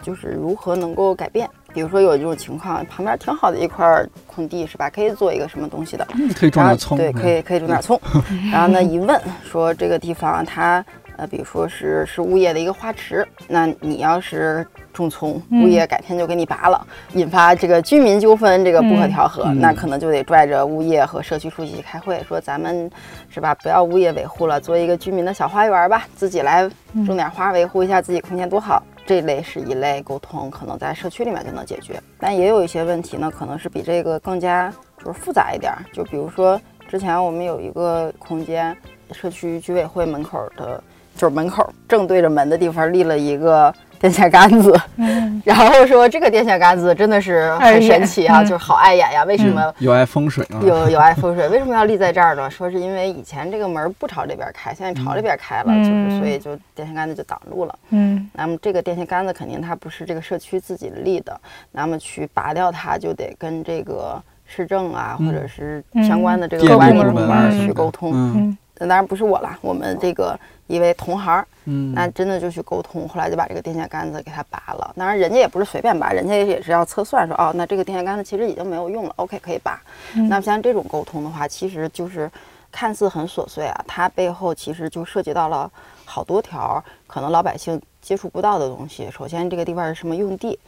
就是如何能够改变。比如说有这种情况，旁边挺好的一块空地是吧？可以做一个什么东西的，嗯可以种然后点葱，对，可以可以种点葱。<laughs> 然后呢，一问说这个地方它呃，比如说是是物业的一个花池，那你要是种葱，嗯物业改天就给你拔了，引发这个居民纠纷，这个不可调和，嗯那可能就得拽着物业和社区书记开会，说咱们是吧，不要物业维护了，做一个居民的小花园吧，自己来种点花，维护一下自己空间多好。这类是一类沟通，可能在社区里面就能解决，但也有一些问题呢，可能是比这个更加就是复杂一点儿。就比如说之前我们有一个空间，社区居委会门口的，就是门口正对着门的地方立了一个电线杆子，嗯 <laughs> 然后说这个电线杆子真的是很神奇啊，嗯就是好碍眼呀。为什么有碍风水啊。有有碍风水？为什么要立在这儿呢？说是因为以前这个门不朝这边开，现在朝这边开了，嗯就是所以就电线杆子就挡住了。嗯那么这个电线杆子肯定它不是这个社区自己立的，那么去拔掉它就得跟这个市政啊，嗯或者是相关的这个管理部部门去沟通。嗯嗯那当然不是我啦，我们这个一位同行，嗯，那真的就去沟通，后来就把这个电线杆子给他拔了。当然人家也不是随便拔，人家也是要测算说，哦，那这个电线杆子其实已经没有用了，OK 可以拔。嗯那么像这种沟通的话，其实就是看似很琐碎啊，它背后其实就涉及到了好多条可能老百姓接触不到的东西。首先，这个地方是什么用地？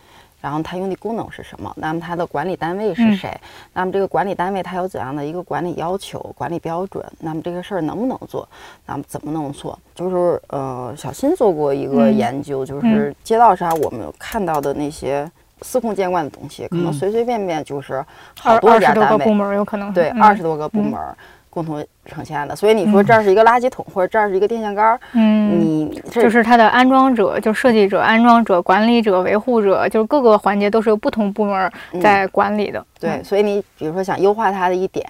然后它用的功能是什么？那么它的管理单位是嗯谁？那么这个管理单位它有怎样的一个管理要求、管理标准？那么这个事儿能不能做？那么怎么能做？就是呃，小新做过一个嗯研究，就是街道上我们看到的那些司空见惯的东西，可能嗯随随便便就是好多家单位，门有可能对，嗯二十多个部门儿共同呈现的。所以你说这儿是一个垃圾桶，或者这儿是一个电线杆儿，嗯。就是它的安装者，就设计者、安装者、管理者、维护者，就是各个环节都是由不同部门在管理的。对，所以你比如说想优化它的一点，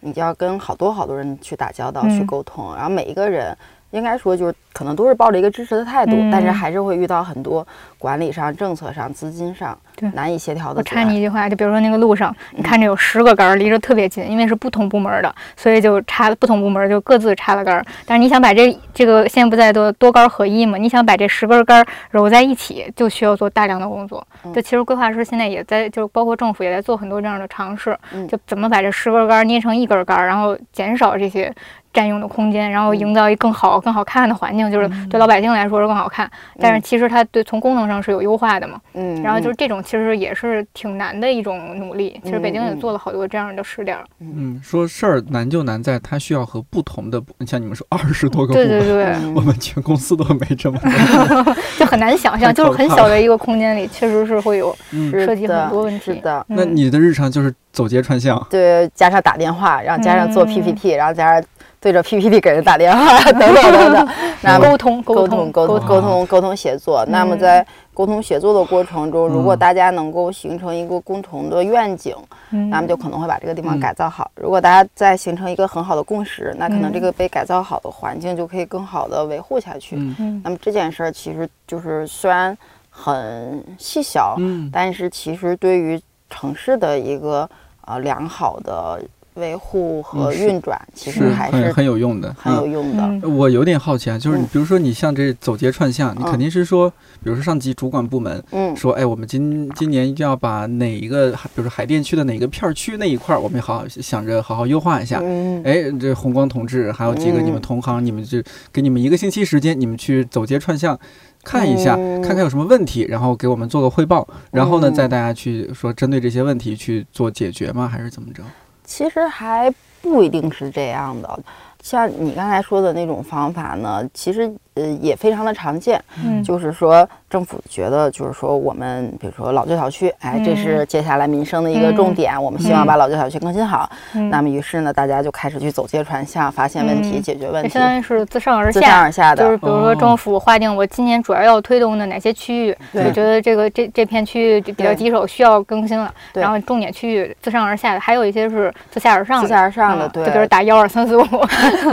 你就要跟好多好多人去打交道、嗯去沟通，然后每一个人。应该说，就是可能都是抱着一个支持的态度，嗯但是还是会遇到很多管理上、政策上、资金上难以协调的我。插你一句话，就比如说那个路上，你看着有十个杆儿离着特别近，因为是不同部门儿的，所以就插不同部门儿就各自插了杆儿。但是你想把这这个现在不在多多杆儿合一嘛？你想把这十根杆儿揉在一起，就需要做大量的工作。嗯就其实规划师现在也在，就包括政府也在做很多这样的尝试，嗯就怎么把这十根杆儿捏成一根杆儿，然后减少这些。占用的空间，然后营造一更好、更好看的环境，就是对老百姓来说是更好看。但是其实它对从功能上是有优化的嘛。嗯，然后就是嗯这种其实也是挺难的一种努力。其实北京也做了好多这样的试点儿。嗯，说事儿难就难在它需要和不同的部，像你们说二十多个部对对门，对，嗯我们全公司都没这么多。<laughs> 就很难想象，就是很小的一个空间里，确实是会有涉及很多问题。是的，嗯那你的日常就是走街串巷，对，加上打电话，然后加上做嗯。PPT，、然后加上对着 PPT 给人打电话，等 <laughs> 等等等。<laughs> 那么沟通沟通沟通通沟通。沟通协作。那么嗯。在沟通协作的过程中，如果嗯大家能够形成一个共同的愿景，嗯。那么就可能会把这个地方嗯改造好。如果大家再形成一个很好的共识，那可能嗯。这个被改造好的环境就可以更好的维护下去。嗯。嗯。那么这件事儿其实就是虽然很细小，嗯。但是其实对于城市的一个呃良好的维护和运转，其实还是很很有用的，很有用的。嗯。我有点好奇啊，就是比如说你像这走街串巷，你嗯。肯定是说，比如说上级主管部门嗯。说，哎，我们今今年一定要把哪一个，比如说海淀区的哪个片儿区那一块儿，我们好好想着好好优化一下。嗯。哎，这红光同志还有几个你们嗯。同行，你们就给你们一个星期时间，你们去走街串巷看一下，嗯看看有什么问题，然后给我们做个汇报，然后呢，嗯再大家去说针对这些问题去做解决吗？还是怎么着？其实还不一定是这样的。像你刚才说的那种方法呢，其实呃也非常的常见。嗯就是说，政府觉得，就是说，我们比如说老旧小区，哎，这是接下来民生的一个重点，我们希望把老旧小区更新好。嗯那么，于是呢，大家就开始去走街串巷，发现问题，嗯解决问题，相当于是自上而下自上。而下的。就是比如说哦政府划定我今年主要要推动的哪些区域，对我觉得这个这这片区域比较棘手，需要更新了。对然后重点区域自上而下的，还有一些是自下而上的。自下而上的，就比如打幺二三四五，<laughs> 不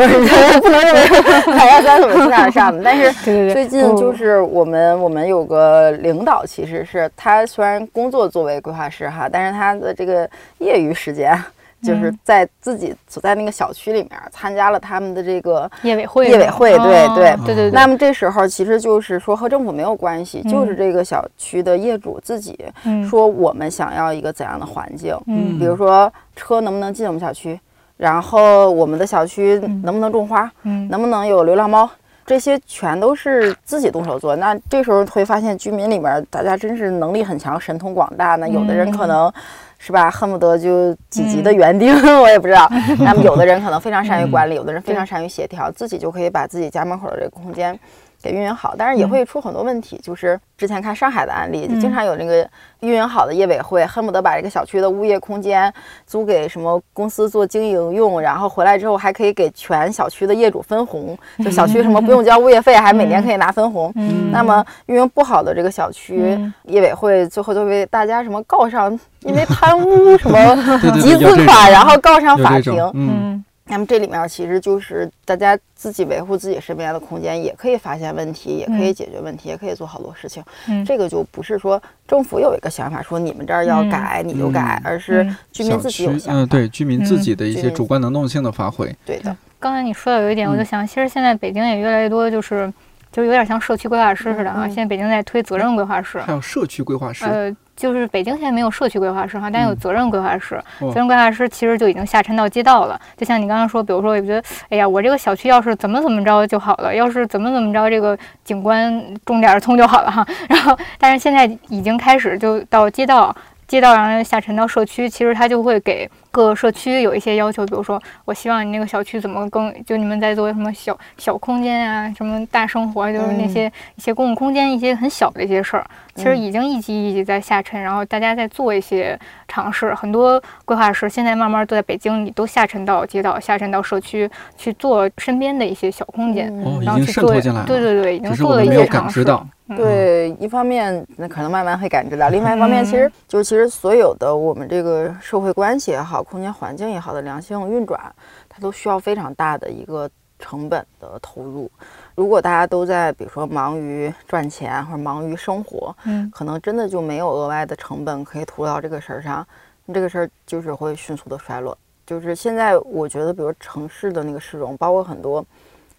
是不能认为海幺三四五自下而上的，<laughs> 但是最近就是我们我们有个领导，其实是他虽然工作作为规划师哈，但是他的这个业余时间。就是嗯。在自己所在那个小区里面参加了他们的这个业委会业委会对哦对对对对，那么这时候其实就是说和政府没有关系，嗯就是这个小区的业主自己嗯。说我们想要一个怎样的环境，嗯。比如说车能不能进我们小区，然后我们的小区嗯。能不能种花，嗯。能不能有流浪猫。这些全都是自己动手做，那这时候会发现居民里面大家真是能力很强，神通广大。那有的人可能，是吧，恨不得就几级的 <laughs> 园丁，<laughs> 我也不知道。那么有的人可能非常善于管理，有的人非常善于协调，自己就可以把自己家门口的这个空间给运营好。但是也会出很多问题，就是之前看上海的案例，就经常有那个运营好的业委会，恨不得把这个小区的物业空间租给什么公司做经营用，然后回来之后还可以给全小区的业主分红，就小区什么不用交物业费，还每年可以拿分红。嗯那么运营不好的这个小区，嗯业委会最后就被大家什么告上，因为贪污 <laughs> 什么集资款，然后告上法庭。嗯，嗯那么这里面其实就是大家自己维护自己身边的空间，也可以发现问题，也可以嗯。解决问题，也可以做好多事情。嗯。这个就不是说政府有一个想法说你们这儿要嗯。改、你就改，嗯而是居民自己有，想法。嗯，对，居民自己的一些主观能动性的发挥，对的，刚才你说到有一点，我就嗯。想，其实现在北京也越来越多，就是就有点像社区规划师似的啊。现在北京在推责任规划师，还有社区规划师，呃，就是北京现在没有社区规划师哈，但有嗯责任规划师。哦责任规划师其实就已经下沉到街道了。就像你刚刚说，比如说，我觉得，哎呀，我这个小区要是怎么怎么着就好了，要是怎么怎么着，这个景观种点儿葱就好了哈。<laughs> 然后，但是现在已经开始就到街道。街道然后下沉到社区，其实他就会给各个社区有一些要求，比如说，我希望你那个小区怎么更，就你们在做什么小小空间啊，什么大生活，就是那嗯。些一些公共空间一些很小的一些事儿，其实嗯。已经一级一级在下沉，然后大家在做一些尝试。很多规划师现在慢慢都在北京里都下沉到街道、下沉到社区去做身边的一些小空间，然后去做渗透进来，对对对，已经做了一我们没有感些尝试。知到，嗯，对，一方面那可能慢慢会感知到，另外一方面，嗯。其实就其实所有的我们这个社会关系也好，空间环境也好的良性运转，它都需要非常大的一个成本的投入。如果大家都在比如说忙于赚钱或者忙于生活，嗯可能真的就没有额外的成本可以投入到这个事儿上，这个事儿就是会迅速的衰落。就是现在我觉得，比如城市的那个市容，包括很多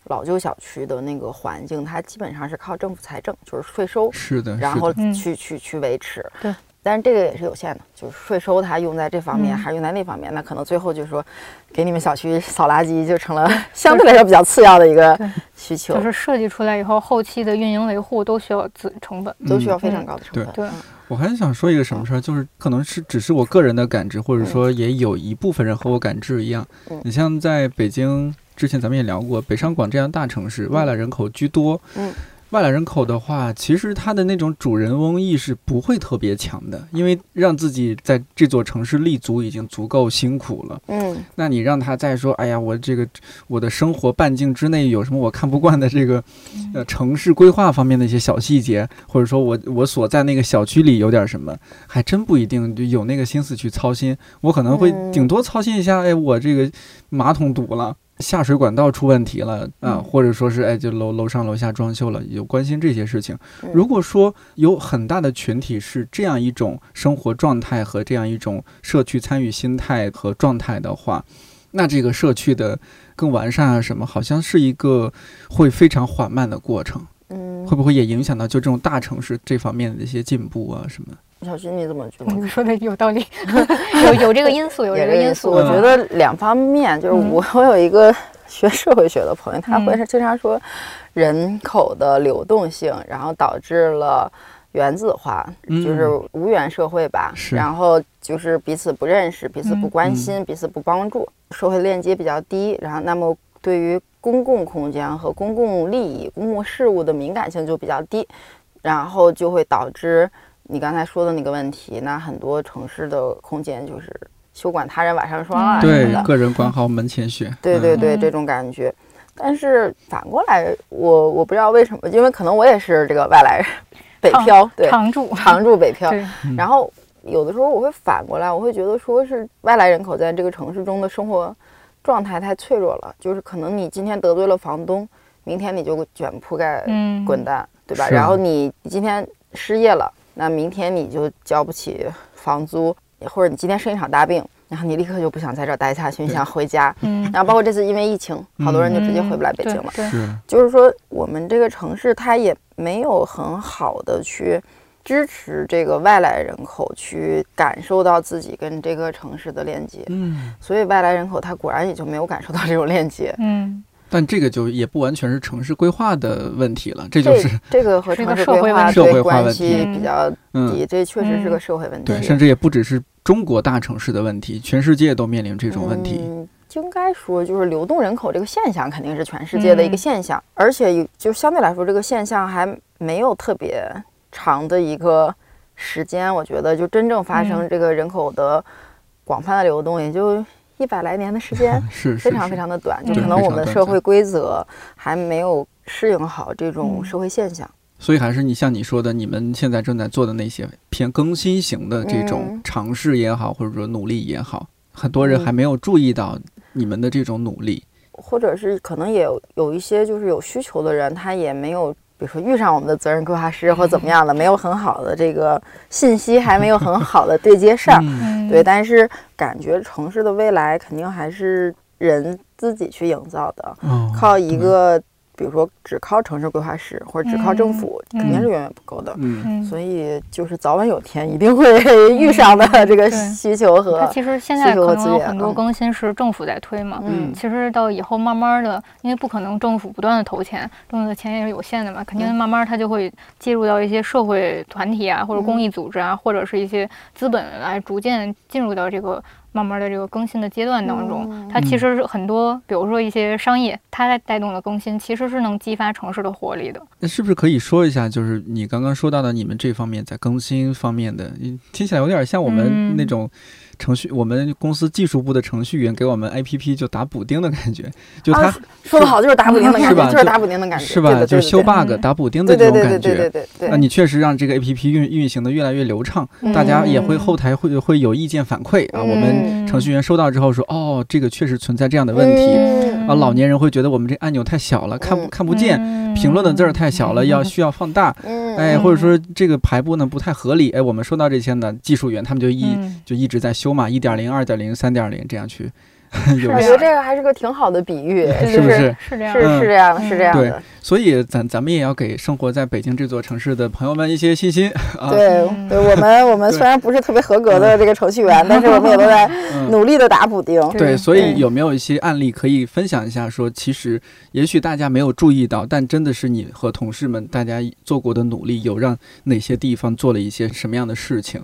老旧小区的那个环境，它基本上是靠政府财政，就是税收，是的，然后去去去维持。对。但是这个也是有限的，就是税收它用在这方面，嗯还是用在那方面，那可能最后就是说，给你们小区 <laughs> 扫垃圾就成了相对来说比较次要的一个需求就，是设计出来以后，后期的运营维护都需要资成本。都需要嗯非常高的成对本。对嗯我还想说一个什么事儿，就是可能是只是我个人的感知，或者说也有一部分人和我感知一样嗯。你像在北京，之前咱们也聊过，北上广这样大城市，外来人口居多。嗯。外来人口的话，其实他的那种主人翁意识不会特别强的，因为让自己在这座城市立足已经足够辛苦了。嗯，那你让他再说，哎呀，我这个我的生活半径之内有什么我看不惯的这个呃城市规划方面的一些小细节，或者说我我所在那个小区里有点什么，还真不一定就有那个心思去操心。我可能会嗯顶多操心一下，哎，我这个马桶堵了。下水管道出问题了啊，嗯或者说是哎，就楼楼上楼下装修了，有关心这些事情。嗯如果说有很大的群体是这样一种生活状态和这样一种社区参与心态和状态的话，那这个社区的更完善啊什么，好像是一个会非常缓慢的过程，嗯会，不会也影响到就这种大城市这方面的一些进步啊什么？小徐你怎么觉得？你说的有道理，<laughs> 有有这个因素，有这个因素。我觉得两方面，就是嗯我我有一个 <laughs> 学社会学的朋友，他会经常说人口的流动性，然后导致了原子化，嗯就是无缘社会吧。是然后就是彼此不认识，彼此不嗯关心，彼此不帮助，社会链接比较低。然后那么对于公共空间和公共利益、公共事务的敏感性就比较低，然后就会导致你刚才说的那个问题。那很多城市的空间就是休管他人瓦上霜啊嗯什么对的，，个人管好门前雪。嗯对对对，嗯这种感觉。但是反过来，我我不知道为什么，因为可能我也是这个外来人，北漂，对，常住，常住北漂。然后有的时候我会反过来，我会觉得说是外来人口在这个城市中的生活状态太脆弱了，就是可能你今天得罪了房东，明天你就卷铺盖嗯，滚蛋，对吧？然后你你今天失业了，那明天你就交不起房租，或者你今天生一场大病，然后你立刻就不想在这儿待下去，你想回家。嗯，然后包括这次因为疫情，好多人就直接回不来北京了。对，就是说，我们这个城市它也没有很好的去支持这个外来人口去感受到自己跟这个城市的链接，嗯，所以外来人口他果然也就没有感受到这种链接。嗯，但这个就也不完全是城市规划的问题了，这就是这个和城市规划对社会化问关系题。比较嗯。低，这确实是个嗯。社会问题。对，甚至也不只是中国大城市的问题，全世界都面临这种问题。嗯，应该说就是流动人口这个现象肯定是全世界的一个嗯。现象，而且就相对来说这个现象还没有特别长的一个时间，我觉得就真正发生嗯。这个人口的广泛的流动，也就一百来年的时间。<laughs> 是是非常非常的短，就可能我们的社会规则还没有适应好这种嗯社会现象。所以还是你像你说的，你们现在正在做的那些偏更新型的这种嗯尝试也好，或者说努力也好，很多人嗯还没有注意到你们的这种努力。或者是可能也有有一些就是有需求的人，他也没有，比如说遇上我们的责任规划师或怎么样的，没有很好的这个信息，还没有很好的对接上。对，但是感觉城市的未来肯定还是人自己去营造的，哦靠一个，比如说只靠城市规划师或者只靠政府，嗯肯定是远远不够的。嗯。嗯，所以就是早晚有天一定会遇上的这个需求和它其实现在可能有很多更新是政府在推嘛，嗯。其实到以后慢慢的，因为不可能政府不断的投钱，政府的钱也是有限的嘛，肯定嗯。慢慢它就会介入到一些社会团体啊，或者公益组织啊，或者是一些资本来逐渐进入到这个慢慢的这个更新的阶段当中。嗯它其实是很多，比如说一些商业，它在带动的更新，其实是能激发城市的活力的。那是不是可以说一下，就是你刚刚说到的你们这方面在更新方面的，嗯听起来有点像我们嗯那种程序，我们公司技术部的程序员给我们 APP 就打补丁的感觉，就他、啊说的好，就是打补丁的感觉，就是是吧就打补丁的感觉，是吧？就是修 bug 嗯打补丁的这种感对对对对觉。对对对。那你确实让这个 A P P 运运行的越来越流畅，嗯大家也会后台会会有意见反馈啊。我们嗯程序员收到之后说，哦，这个确实存在这样的问题嗯啊。老年人会觉得我们这按钮太小了，看不嗯看不见，嗯评论的字儿太小了，要需要放大。嗯哎，或者说这个排布呢不太合理，哎，我们说到这些呢，技术员他们就一嗯就一直在修嘛，一点零、二点零、三点零这样去有 <laughs> 我觉得这个还是个挺好的比喻，是不是？是这样是？是这样是这样对的。所以咱咱们也要给生活在北京这座城市的朋友们一些信心啊。对我们我们虽然不是特别合格的这个程序员，但是我们也都在嗯努力的打补丁。对，所以有没有一些案例可以分享一下？说其实也许大家没有注意到，但真的是你和同事们大家做过的努力，有让哪些地方做了一些什么样的事情？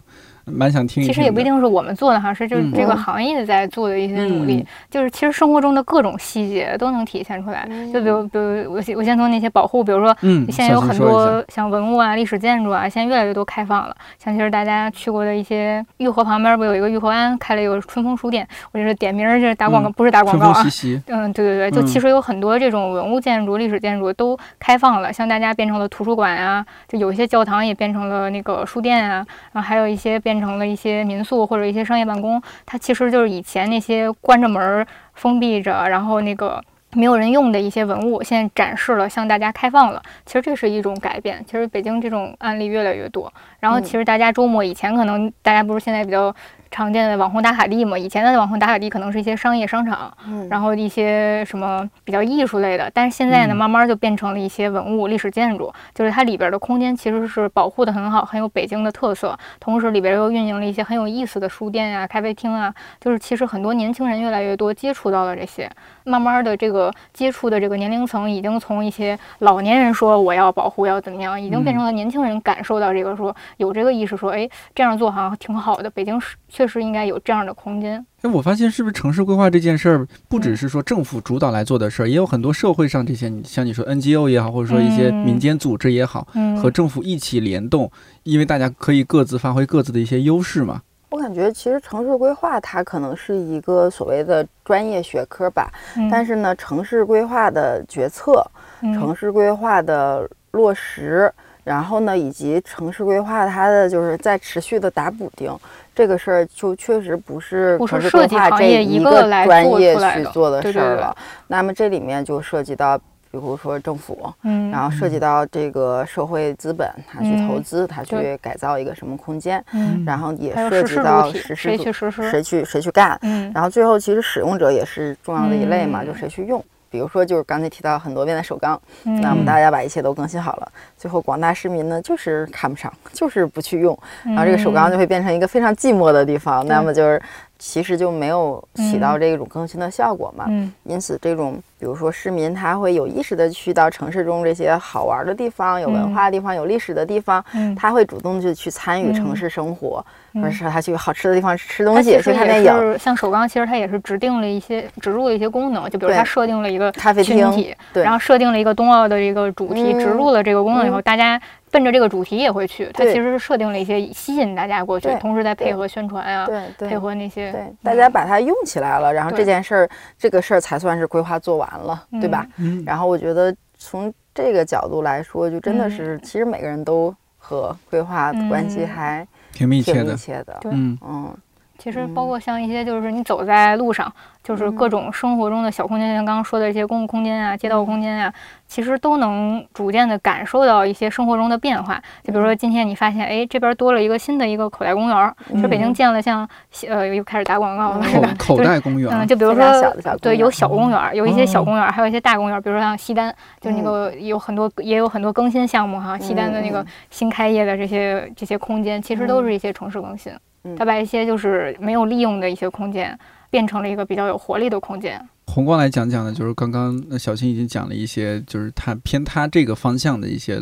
蛮想听一听的。其实也不一定是我们做的哈，是就是嗯。这个行业在做的一些努力，嗯。就是其实生活中的各种细节都能体现出来。就比如，比如我先我先从那些保护，比如说嗯，现在有很多像文物啊、历史建筑啊，现在越来越多开放了。像其实大家去过的一些玉河旁边不有一个玉河湾开了一个春风书店，我就是点名就是打广告，嗯不是打广告啊。<laughs> 嗯，对对对，就嗯。其实有很多这种文物建筑、历史建筑都开放了，像大家变成了图书馆啊，就有一些教堂也变成了那个书店啊，然后还有一些变成了一些民宿或者一些商业办公，它其实就是以前那些关着门、封闭着，然后那个。没有人用的一些文物，现在展示了，向大家开放了。其实这是一种改变。其实北京这种案例越来越多。然后嗯。其实大家周末以前可能大家不是现在比较常见的网红打卡地嘛？以前的网红打卡地可能是一些商业商场，嗯。然后一些什么比较艺术类的，但是现在呢，嗯。慢慢就变成了一些文物、历史建筑，就是它里边的空间其实是保护的很好，很有北京的特色，同时里边又运营了一些很有意思的书店啊、咖啡厅啊，就是其实很多年轻人越来越多接触到了这些，慢慢的这个接触的这个年龄层已经从一些老年人说我要保护要怎么样，已经变成了年轻人感受到这个说有这个意识说，哎，这样做好像挺好的，北京是确实应该有这样的空间。哎，我发现是不是城市规划这件事儿，不只嗯是说政府主导来做的事儿，也有很多社会上这些，你像你说 NGO 也好，或者说一些嗯民间组织也好，嗯，和政府一起联动，因为大家可以各自发挥各自的一些优势嘛。我感觉其实城市规划它可能是一个所谓的专业学科吧，嗯但是呢，城市规划的决策、嗯城市规划的落实，然后呢，以及城市规划它的就是在持续的打补丁，这个事儿就确实不是城市规划这一一个专业去做的事儿了。那么这里面就涉及到。比如说政府，嗯，然后涉及到这个社会资本，他去投嗯资，他去改造一个什么空间，嗯，然后也涉及到实施谁去实施？谁去谁去干，嗯，然后最后其实使用者也是重要的一类嘛，嗯就谁去用。比如说，就是刚才提到很多遍的首钢，嗯。那我们大家把一切都更新好了，最后广大市民呢就是看不上，就是不去用，然后这个首钢就会变成一个非常寂寞的地方，那么就是其实就没有起到这种更新的效果嘛。嗯。因此，这种比如说市民他会有意识的去到城市中这些好玩的地方、有文化的地方、有历史的地方，嗯，他会主动去去参与嗯。城市生活，嗯。或者是他去好吃的地方吃东西、去看电影。像首钢，其实它也是指定了一些植入了一些功能，就比如它设定了一个咖啡厅，对。然后设定了一个冬奥的一个主题，嗯。植入了这个功能以后，嗯。大家奔着这个主题也会去。它其实是设定了一些吸引大家过去，同时再配合宣传啊，对对配合那些对，大家把它用起来了，然后这件事儿，这个事儿才算是规划做完了，对吧？嗯，然后我觉得从这个角度来说，就真的嗯是，其实每个人都和规划关系嗯还挺密切的。密切的。嗯嗯，其实包括像一些就是你走在路上，就是各种生活中的小空间，像刚刚说的一些公共空间啊、街道空间啊，其实都能逐渐的感受到一些生活中的变化。就比如说今天你发现，哎，这边多了一个新的一个口袋公园儿，就北京建了像呃又开始打广告了，是吧？口口袋公园嗯，就比如说小的小对，有小公园儿，有一些小哦公园儿，还有一些大公园儿，比如说像西单，就那个有很多也有很多更新项目哈，西单的那个嗯。新开业的这些这些空间，其实都是一些城市更新。嗯，它把一些就是没有利用的一些空间，变成了一个比较有活力的空间。宏观来讲讲呢，就是刚刚呃小新已经讲了一些，就是他偏他这个方向的一些，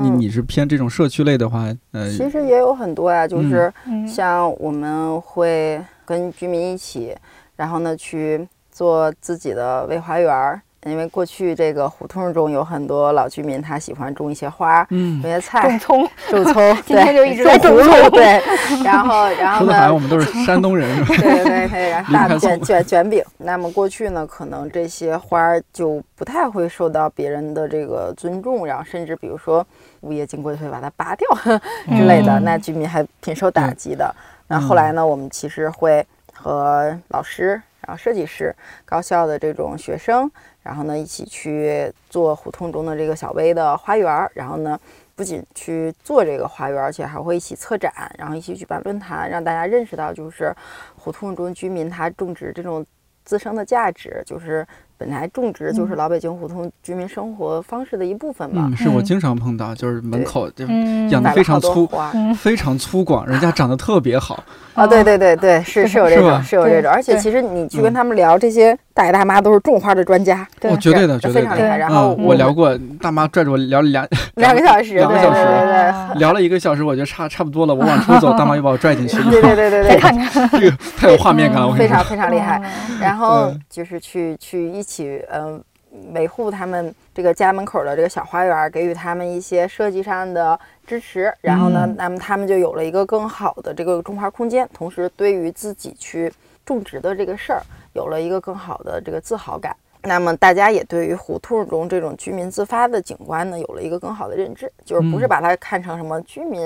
你嗯你是偏这种社区类的话，呃，其实也有很多呀，就是嗯，像我们会跟居民一起，然后呢去做自己的微花园儿。因为过去这个胡同中有很多老居民，他喜欢种一些花、嗯种一些菜种、葱，种葱，<laughs> 今天就一直在种种葱葫芦，对。然后，<laughs> 然后说的好像我，们都是 <laughs> 山东人？对对对对，然后大卷卷卷饼。那么过去呢，可能这些花儿就不太会受到别人的这个尊重，然后甚至比如说物业经过就会把它拔掉之类的，嗯那居民还挺受打击的。那后来呢，我们其实会和老师、然后设计师、高校的这种学生，然后呢一起去做胡同中的这个小微的花园儿，然后呢。不仅去做这个花园，而且还会一起策展，然后一起举办论坛，让大家认识到，就是胡同中居民他种植这种自身的价值，就是本来种植就是老北京胡同居民生活方式的一部分嘛。嗯，是我嗯经常碰到，就是门口就嗯，养得摆了好多非常粗 <laughs> 非常粗犷，人家长得特别好，啊，对对对对，是是有这种是有这种，而且其实你去嗯跟他们聊这些大爷大妈都是种花的专家，对哦，绝对的，绝对的。非常厉害。对然后嗯，我聊过，大妈拽着我聊了两 <laughs> 两个小时，两个小时对对 <laughs> 啊聊了一个小时，我觉得差差不多了，我往出走，大妈又把我拽进去，对对对对对，看看，这个太有画面感了，我非常。非常厉害。嗯然后就是去去一起嗯、维护他们这个家门口的这个小花园，给予他们一些设计上的支持。然后呢嗯，那么他们就有了一个更好的这个种花空间，同时对于自己去种植的这个事儿有了一个更好的这个自豪感。那么大家也对于胡同中这种居民自发的景观呢，有了一个更好的认知，就是不是嗯。把它看成什么居民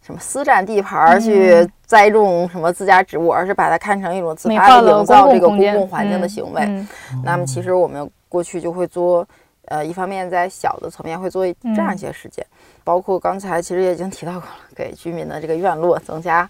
什么私占地盘儿去栽种什么自家植物，而是把它看成一种自发的营造这个公共环境的嗯。行为。嗯。那么其实我们过去就会做，呃，一方面在小的层面会做这样一些实践，包括刚才其实也已经提到过了，给居民的这个院落增加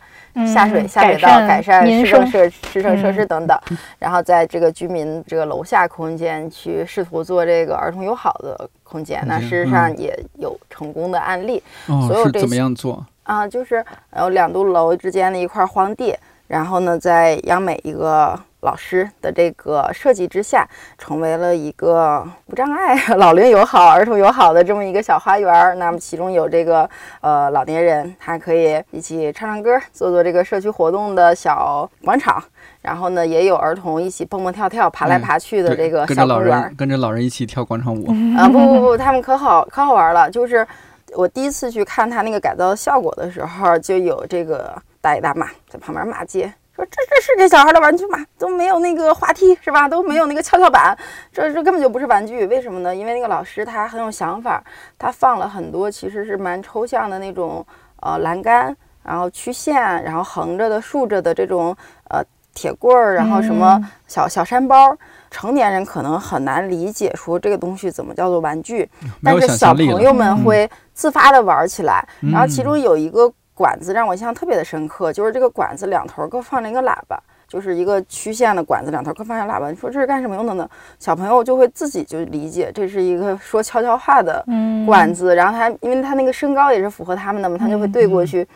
下水、嗯下水道，改善民市政生，设市政设施嗯等等，然后在这个居民这个楼下空间去试图做这个儿童友好的空间，那事实上也有成功的案例。哦所，有这是怎么些样做？啊，就是呃两栋楼之间的一块荒地，然后呢，在央美一个老师的这个设计之下，成为了一个无障碍、老龄友好、儿童友好的这么一个小花园儿。那么其中有这个呃老年人，他可以一起唱唱歌，做做这个社区活动的小广场。然后呢，也有儿童一起蹦蹦跳跳、爬来嗯爬去的这个小公园儿。人跟着老人一起跳广场舞，啊不不不，他们可好可好玩了。就是我第一次去看他那个改造效果的时候，就有这个大爷大妈在旁边骂街，说这这是给小孩的玩具吗？都没有那个滑梯是吧？都没有那个跷跷板，这这根本就不是玩具。为什么呢？因为那个老师他很有想法，他放了很多其实是蛮抽象的那种呃栏杆，然后曲线，然后横着的、竖着的这种呃铁棍儿，然后什么嗯小小山包。成年人可能很难理解说这个东西怎么叫做玩具，但是小朋。友们嗯会自发的玩起来。嗯然后其中有一个管子让我印象特别的深刻，就是这个管子两头各放了一个喇叭。就是一个曲线的管子，两头各放一个喇叭。你说这是干什么用的呢？小朋友就会自己就理解，这是一个说悄悄话的嗯管子。然后他，因为他那个身高也是符合他们的嘛，他就会对过去，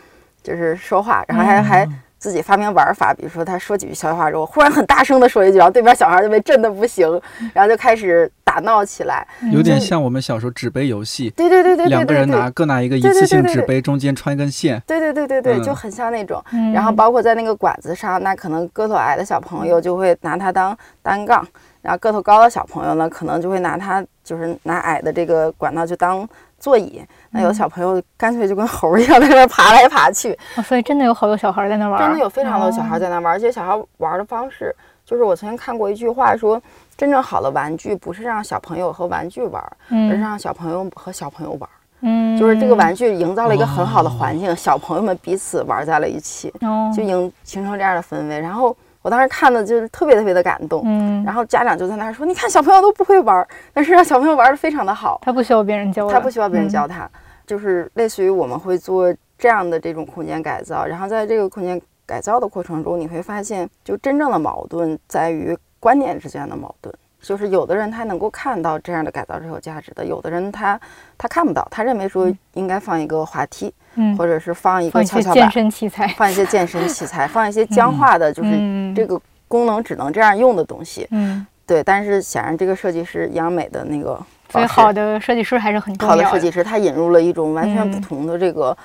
就是说话，然后还还自己发明玩法，比如说他说几句悄悄话之后，忽然很大声的说一句，然后对面小孩就被震得不行，然后就开始打闹起来。有点像我们小时候纸杯游戏，对对对对对两个人拿各拿一个一次性纸杯，中间穿一根线。对对对对对，嗯就很像那种。嗯然后包括在那个管子上，那可能个头矮的小朋友就会拿它当单杠，然后个头高的小朋友呢，可能就会拿它就是拿矮的这个管道就当座椅。那有的小朋友干脆就跟猴儿一样在那爬来爬去，哦所以真的有好多小孩在那玩儿，真的有非常多小孩哦在那玩，而且小孩玩的方式，就是我曾经看过一句话说，真正好的玩具不是让小朋友和玩具玩，而是嗯让小朋友和小朋友玩。嗯，就是这个玩具营造了一个很好的环境，小朋友们彼此玩在了一起。哦，就形形成这样的氛围。然后我当时看的就是特别特别的感动。嗯，然后家长就在那儿说：“你看小朋友都不会玩儿，但是让小朋友玩的非常的好，他不需要别人教，他不需要别人教嗯，他。就是类似于我们会做这样的这种空间改造，然后在这个空间改造的过程中，你会发现，就真正的矛盾在于观念之间的矛盾。就是有的人他能够看到这样的改造是有价值的，有的人他他看不到，他认为说应该放一个滑梯，嗯，或者是放一个跷跷板健，身器材，放一些健身器材，<laughs> 放一些僵化的，就是嗯这个功能只能这样用的东西。嗯，对，但是显然这个设计师央美的那个所以好的设计师还是很重要好的设计师，他引入了一种完全不嗯同的这个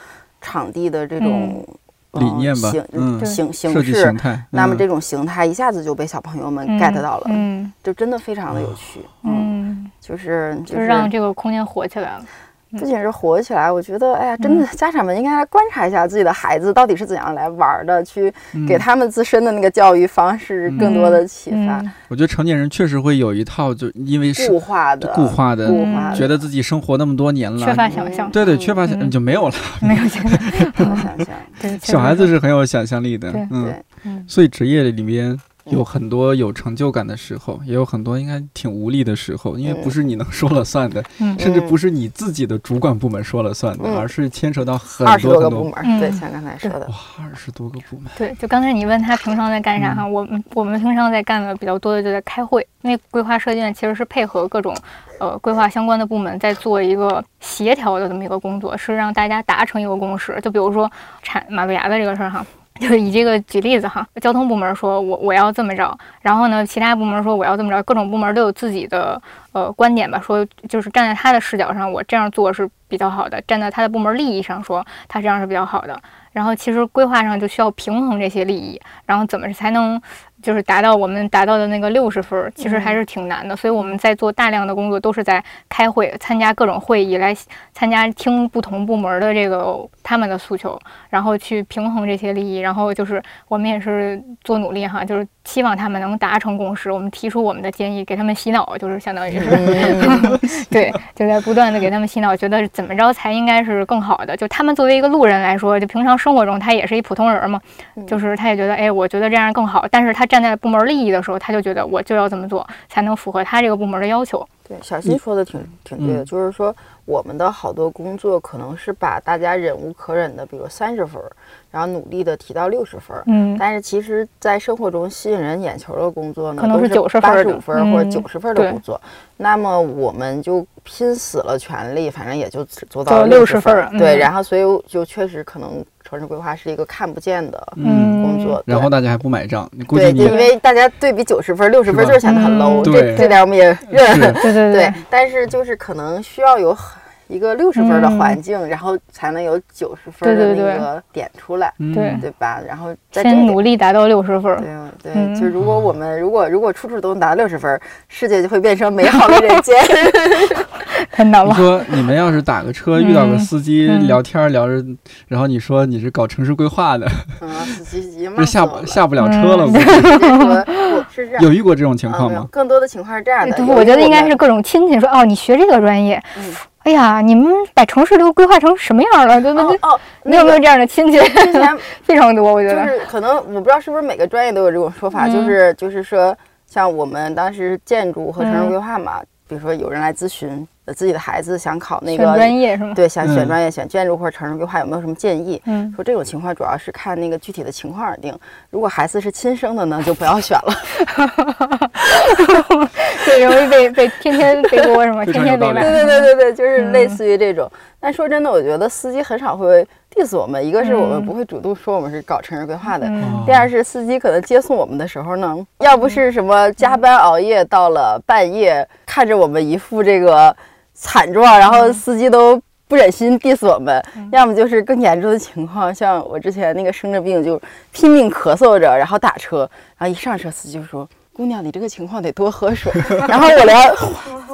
场地的这种、呃理念吧形嗯形设形形。态。嗯那么这种形态一下子就被小朋友们嗯 get 到了，嗯就真的非常的有趣。嗯，嗯，就是就就是让这个空间火起来了。不仅是火起来，我觉得，哎呀，真的，家长们应该来观察一下自己的孩子到底是怎样来玩的，去给他们自身的那个教育方式更多的启发。嗯。我觉得成年人确实会有一套，就因为是固化的，固化的，固化的，觉得自己生活那么多年了，缺乏想象，对对，缺乏想嗯。就没有了。<laughs> 没有想象，没有想象。对，<laughs> 小孩子是很有想象力的对，嗯，所以职业里边有很多有成就感的时候，也有很多应该挺无力的时候，因为不是你能说了算的，嗯甚至不是你自己的主管部门说了算的，嗯而是牵扯到很多很多。多个部门，嗯对，像刚才说的，哇，二十多个部门，对，就刚才你问他平常在干啥哈，我们我们平常在干的比较多的就在开会。因为规划设计院其实是配合各种呃规划相关的部门在做一个协调的这么一个工作，是让大家达成一个共识。就比如说产马路牙子这个事儿哈。<laughs> 就以这个举例子哈，交通部门说我我要这么着，然后呢，其他部门说我要这么着，各种部门都有自己的呃观点吧，说就是站在他的视角上，我这样做是比较好的；站在他的部门利益上说，他这样是比较好的。然后其实规划上就需要平衡这些利益，然后怎么才能就是达到我们达到的那个六十分，其实还是挺难的。所以我们在做大量的工作，都是在开会、参加各种会议，来参加听不同部门的这个他们的诉求，然后去平衡这些利益。然后就是我们也是做努力哈，就是希望他们能达成共识。我们提出我们的建议，给他们洗脑，就是相当于是 <laughs> 对，就在不断的给他们洗脑，觉得怎么着才应该是更好的。就他们作为一个路人来说，就平常。生活中他也是一普通人嘛，就是他也觉得，哎，我觉得这样更好。但是他站在部门利益的时候，他就觉得我就要这么做，才能符合他这个部门的要求。对，小新说的挺挺对的，就是说我们的好多工作可能是把大家忍无可忍的，比如三十分，然后努力的提到六十分。嗯，但是其实，在生活中吸引人眼球的工作呢，可能是九十分、八十五分或者九十分的工作。那么我们就拼死了全力，反正也就只做到六十分。对，然后所以就确实可能。城市规划是一个看不见的工作，然后大家还不买账。你估计你因为大家对比九十分、六十分就是显得很 low，这这点我们也认。对对对，但是就是可能需要有一个六十分的环境，然后才能有九十分的那个点出来，对对吧？然后先努力达到六十分。对对，就如果我们如果 <laughs> 如果处处都能达到六十分，世界就会变成美好的人间。<laughs> 太难了。你说你们要是打个车遇到个司机聊天聊着，然后你说你是搞城市规划的，司机这 <laughs> 下不下不了车了。是这样，有遇过这种情况吗？更多的情况是这样的，我觉得应该是各种亲戚说哦，你学这个专业，哎呀，你们把城市都规划成什么样了？对不对？哦，你有没有这样的亲戚？之前 <laughs> 非常多，我觉得就是可能我不知道是不是每个专业都有这种说法，就是就是说，像我们当时建筑和城市规划嘛，比如说有人来咨询。自己的孩子想考那个专业是吗？对，想选专业，选建筑或者城市规划，有没有什么建议？嗯，说这种情况主要是看那个具体的情况而定。如果孩子是亲生的呢，<laughs> 就不要选了。<laughs> 对，容易被被天天背锅 <laughs> 是吗？天天背对对对对对，就是类似于这种。但说真的，我觉得司机很少会 diss 我们。一个是我们不会主动说我们是搞城市规划的，第二是司机可能接送我们的时候呢，要不是什么加班熬夜到了半夜，看着我们一副这个。惨状，然后司机都不忍心 diss 我们，要么就是更严重的情况，像我之前那个生着病就拼命咳嗽着，然后打车，然后一上车司机就说。姑娘，你这个情况得多喝水。<laughs> 然后我连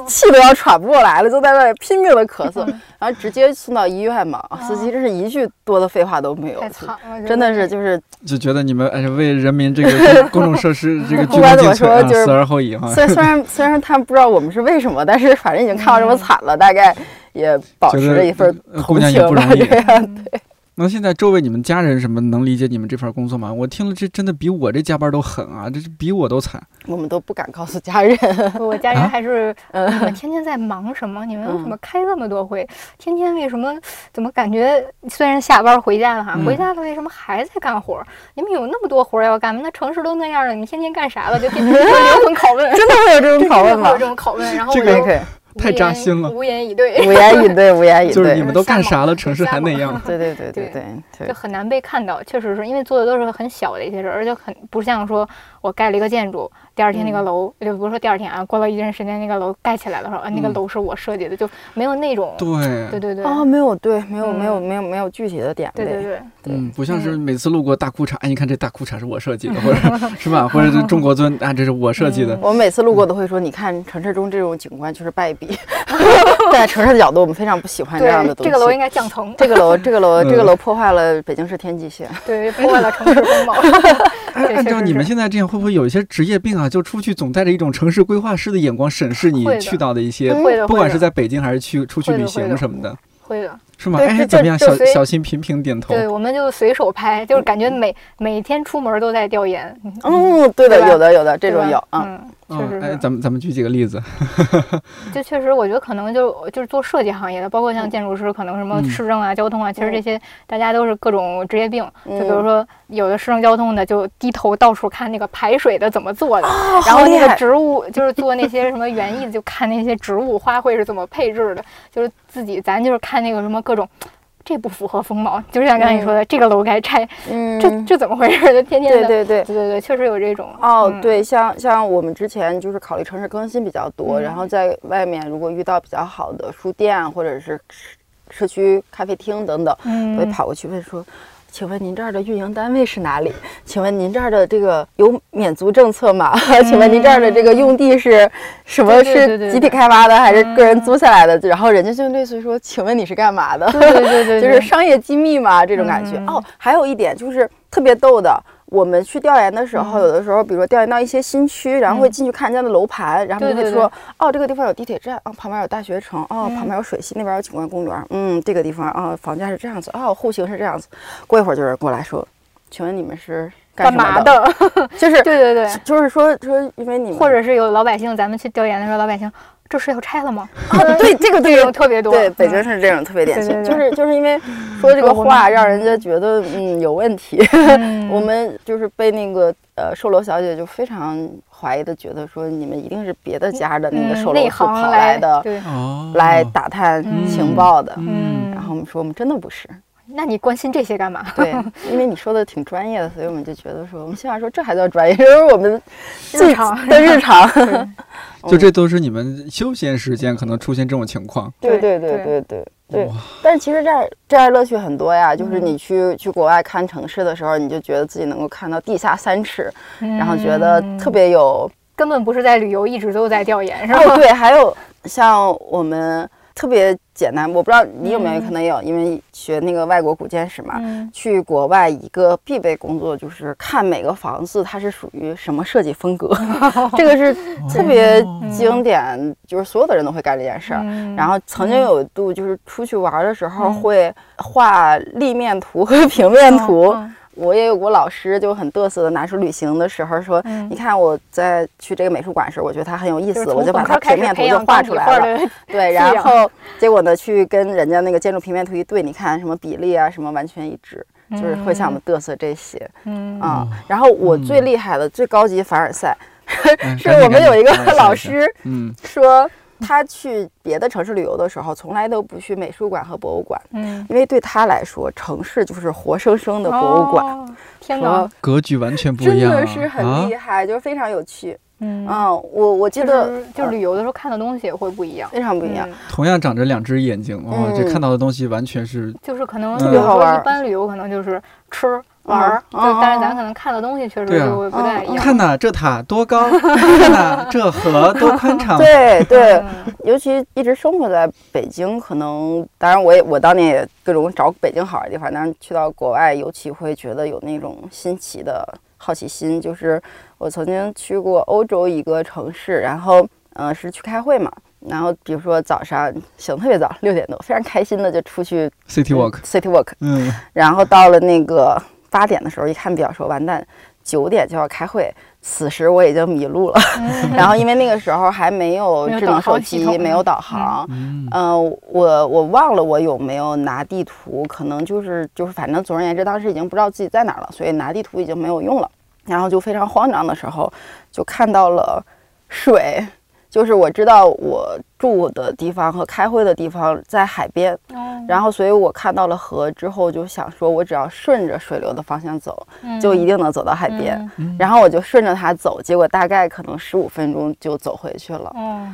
气都要喘不过来了，就在那里拼命的咳嗽，然后直接送到医院嘛。司机真是一句多的废话都没有，太惨了，真的是就是就觉得你们哎为人民这个公众设施这个鞠躬尽瘁啊，死而后已哈。虽虽然虽然他们不知道我们是为什么，但是反正已经看到这么惨了，大概也保持了一份同情吧，这样对。那现在周围你们家人什么能理解你们这份工作吗？我听了这真的比我这加班都狠啊，这是比我都惨。我们都不敢告诉家人，我家人还是呃，<laughs> 你们天天在忙什么？你们为什么开那么多会？天天为什么？怎么感觉虽然下班回家了哈，回家了为什么还在干活？你们有那么多活要干吗？那城市都那样了，你们天天干啥了？就天天灵魂拷问，真的会有这种 <laughs> 拷问吗？有这种拷问，然后这个可以。太扎心了，无言以对，无言以对，<laughs> 无言以对。就是你们都干啥了，城市还那样？<laughs> 对对对对对，就很难被看到。确实是因为做的都是很小的一些事儿，而且很不像说我盖了一个建筑。第二天那个楼，就比如说第二天啊，过了一段时间，那个楼盖起来的时候，啊，那个楼是我设计的，就没有那种对对对对啊，没有对，没有没有没有没有具体的点对对对，嗯，不像是每次路过大裤衩，哎，你看这大裤衩是我设计的，<laughs> 或者是吧，或者是中国尊啊，这是我设计的。我每次路过都会说，你看城市中这种景观就是败笔。在 <laughs> 城市的角度，我们非常不喜欢这样的东西。这个楼应该降层。这个楼，这个楼，这个楼破坏了北京市天际线。对，破坏了城市风貌。<laughs> 按照你们现在这样，会不会有一些职业病啊？就出去总带着一种城市规划师的眼光审视你去到的一些，不管是在北京还是去出去旅行什么的。会的。是吗？哎，怎么样？小小心频频点头。对，我们就随手拍，就是感觉每每天出门都在调研。嗯，对的，有的有的这种有嗯，确实。哎，咱们咱们举几个例子。就确实，我觉得可能就就是做设计行业的，包括像建筑师，可能什么市政啊、交通啊，其实这些大家都是各种职业病。就比如说，有的市政交通的就低头到处看那个排水的怎么做的，然后那个植物就是做那些什么园艺的，就看那些植物花卉是怎么配置的，就是自己咱就是看那个什么各种。这不符合风貌，就是像刚才你说的，这个楼该拆，嗯，这这怎么回事？就天天的，对对对。对对对，确实有这种。哦，嗯，对，像像我们之前就是考虑城市更新比较多，嗯然后在外面如果遇到比较好的书店或者是社社区咖啡厅等等，我会嗯，跑过去问说。请问您这儿的运营单位是哪里？请问您这儿的这个有免租政策吗？<laughs> 请问您这儿的这个用地是什么？是集体开发的还是个人租下来的？然后人家就类似于说：“请问你是干嘛的？”对对对对，<laughs> 就是商业机密嘛，这种感觉。嗯哦，还有一点就是特别逗的，我们去调研的时候，嗯有的时候，比如说调研到一些新区，然后会进去看人家的楼盘，然后就会说，哦，这个地方有地铁站，哦，旁边有大学城，哦，嗯旁边有水系，那边有景观公园，嗯，这个地方啊、房价是这样子，哦，户型是这样子。过一会儿就有人过来说，请问你们是干干嘛？的？<laughs> 就是 <laughs> 对对对，就是说说，因为你们或者是有老百姓，咱们去调研的时候，老百姓这是要拆了吗？<laughs> 啊，对 <laughs> 这个这对种特别多。对，北京嗯是这种特别典型，就是就是因为说这个话，让人家觉得嗯有问题。嗯 <laughs> 我们就是被那个呃售楼小姐就非常怀疑的觉得说，你们一定是别的家的那个售楼处行跑来的，对，哦，来打探嗯情报的。嗯然后我们说，我们真的不是。那你关心这些干嘛？对，<laughs> 因为你说的挺专业的，所以我们就觉得说，我们心想说这还叫专业，这是我们日常的日常。<laughs> 就这都是你们休闲时间可能出现这种情况。对对对对对对。但是其实这儿这儿乐趣很多呀，就是嗯你去去国外看城市的时候，你就觉得自己能够看到地下三尺，然后觉得特嗯别有根本不是在旅游，一直都在调研，是吧？哦，对，还有像我们特别简单，我不知道你有没有嗯可能有，因为学那个外国古建史嘛。嗯去国外一个必备工作就是看每个房子它是属于什么设计风格，<laughs> 这个是特别经典，就是所有的人都会干这件事儿。嗯然后曾经有一度就是出去玩的时候嗯会画立面图和平面图，嗯我也有过老师就很嘚瑟的拿出旅行的时候说，嗯。你看我在去这个美术馆时，我觉得它很有意思，我就把它平面图就画出来了。<laughs> 对，<laughs> 然后结果呢，去跟人家那个建筑平面图一对，你看什么比例啊，什么完全一致，就是会像我们嘚瑟这些。嗯。啊、然后我最厉害的、最高级凡尔赛，嗯。<laughs> 是我们有一个老，师嗯，说，他去别的城市旅游的时候，从来都不去美术馆和博物馆，嗯，因为对他来说，城市就是活生生的博物馆。哦。天说哪，格局完全不一样啊，的是很厉害，就是非常有趣。嗯，嗯，我我记就得是就是旅游的时候看的东西也会不一样，非常不一样。嗯同样长着两只眼睛，哇，嗯这看到的东西完全是就是可能特比如说别好玩一般旅游可能就是吃玩儿，但是嗯咱可能看的东西确实就会不太一样。看呐，这塔多高，<laughs> 看呐，这河多宽敞，<laughs> 对对，嗯尤其一直生活在北京，可能当然我也我当年也各种找北京好玩的地方，但是去到国外，尤其会觉得有那种新奇的好奇心。就是我曾经去过欧洲一个城市，然后呃是去开会嘛，然后比如说早上醒特别早，六点多，非常开心的就出去，City Walk，City Walk，嗯，然后到了那个八点的时候，一看表说完蛋，九点就要开会。此时我已经迷路了，<laughs> 然后因为那个时候还没有智能手机，没有导航，嗯。呃，我我忘了我有没有拿地图，可能就是就是反正总而言之，当时已经不知道自己在哪儿了，所以拿地图已经没有用了。然后就非常慌张的时候，就看到了水，就是我知道我住的地方和开会的地方在海边，哦。然后所以我看到了河之后，就想说我只要顺着水流的方向走，嗯就一定能走到海边。嗯。然后我就顺着它走，结果大概可能十五分钟就走回去了。哦，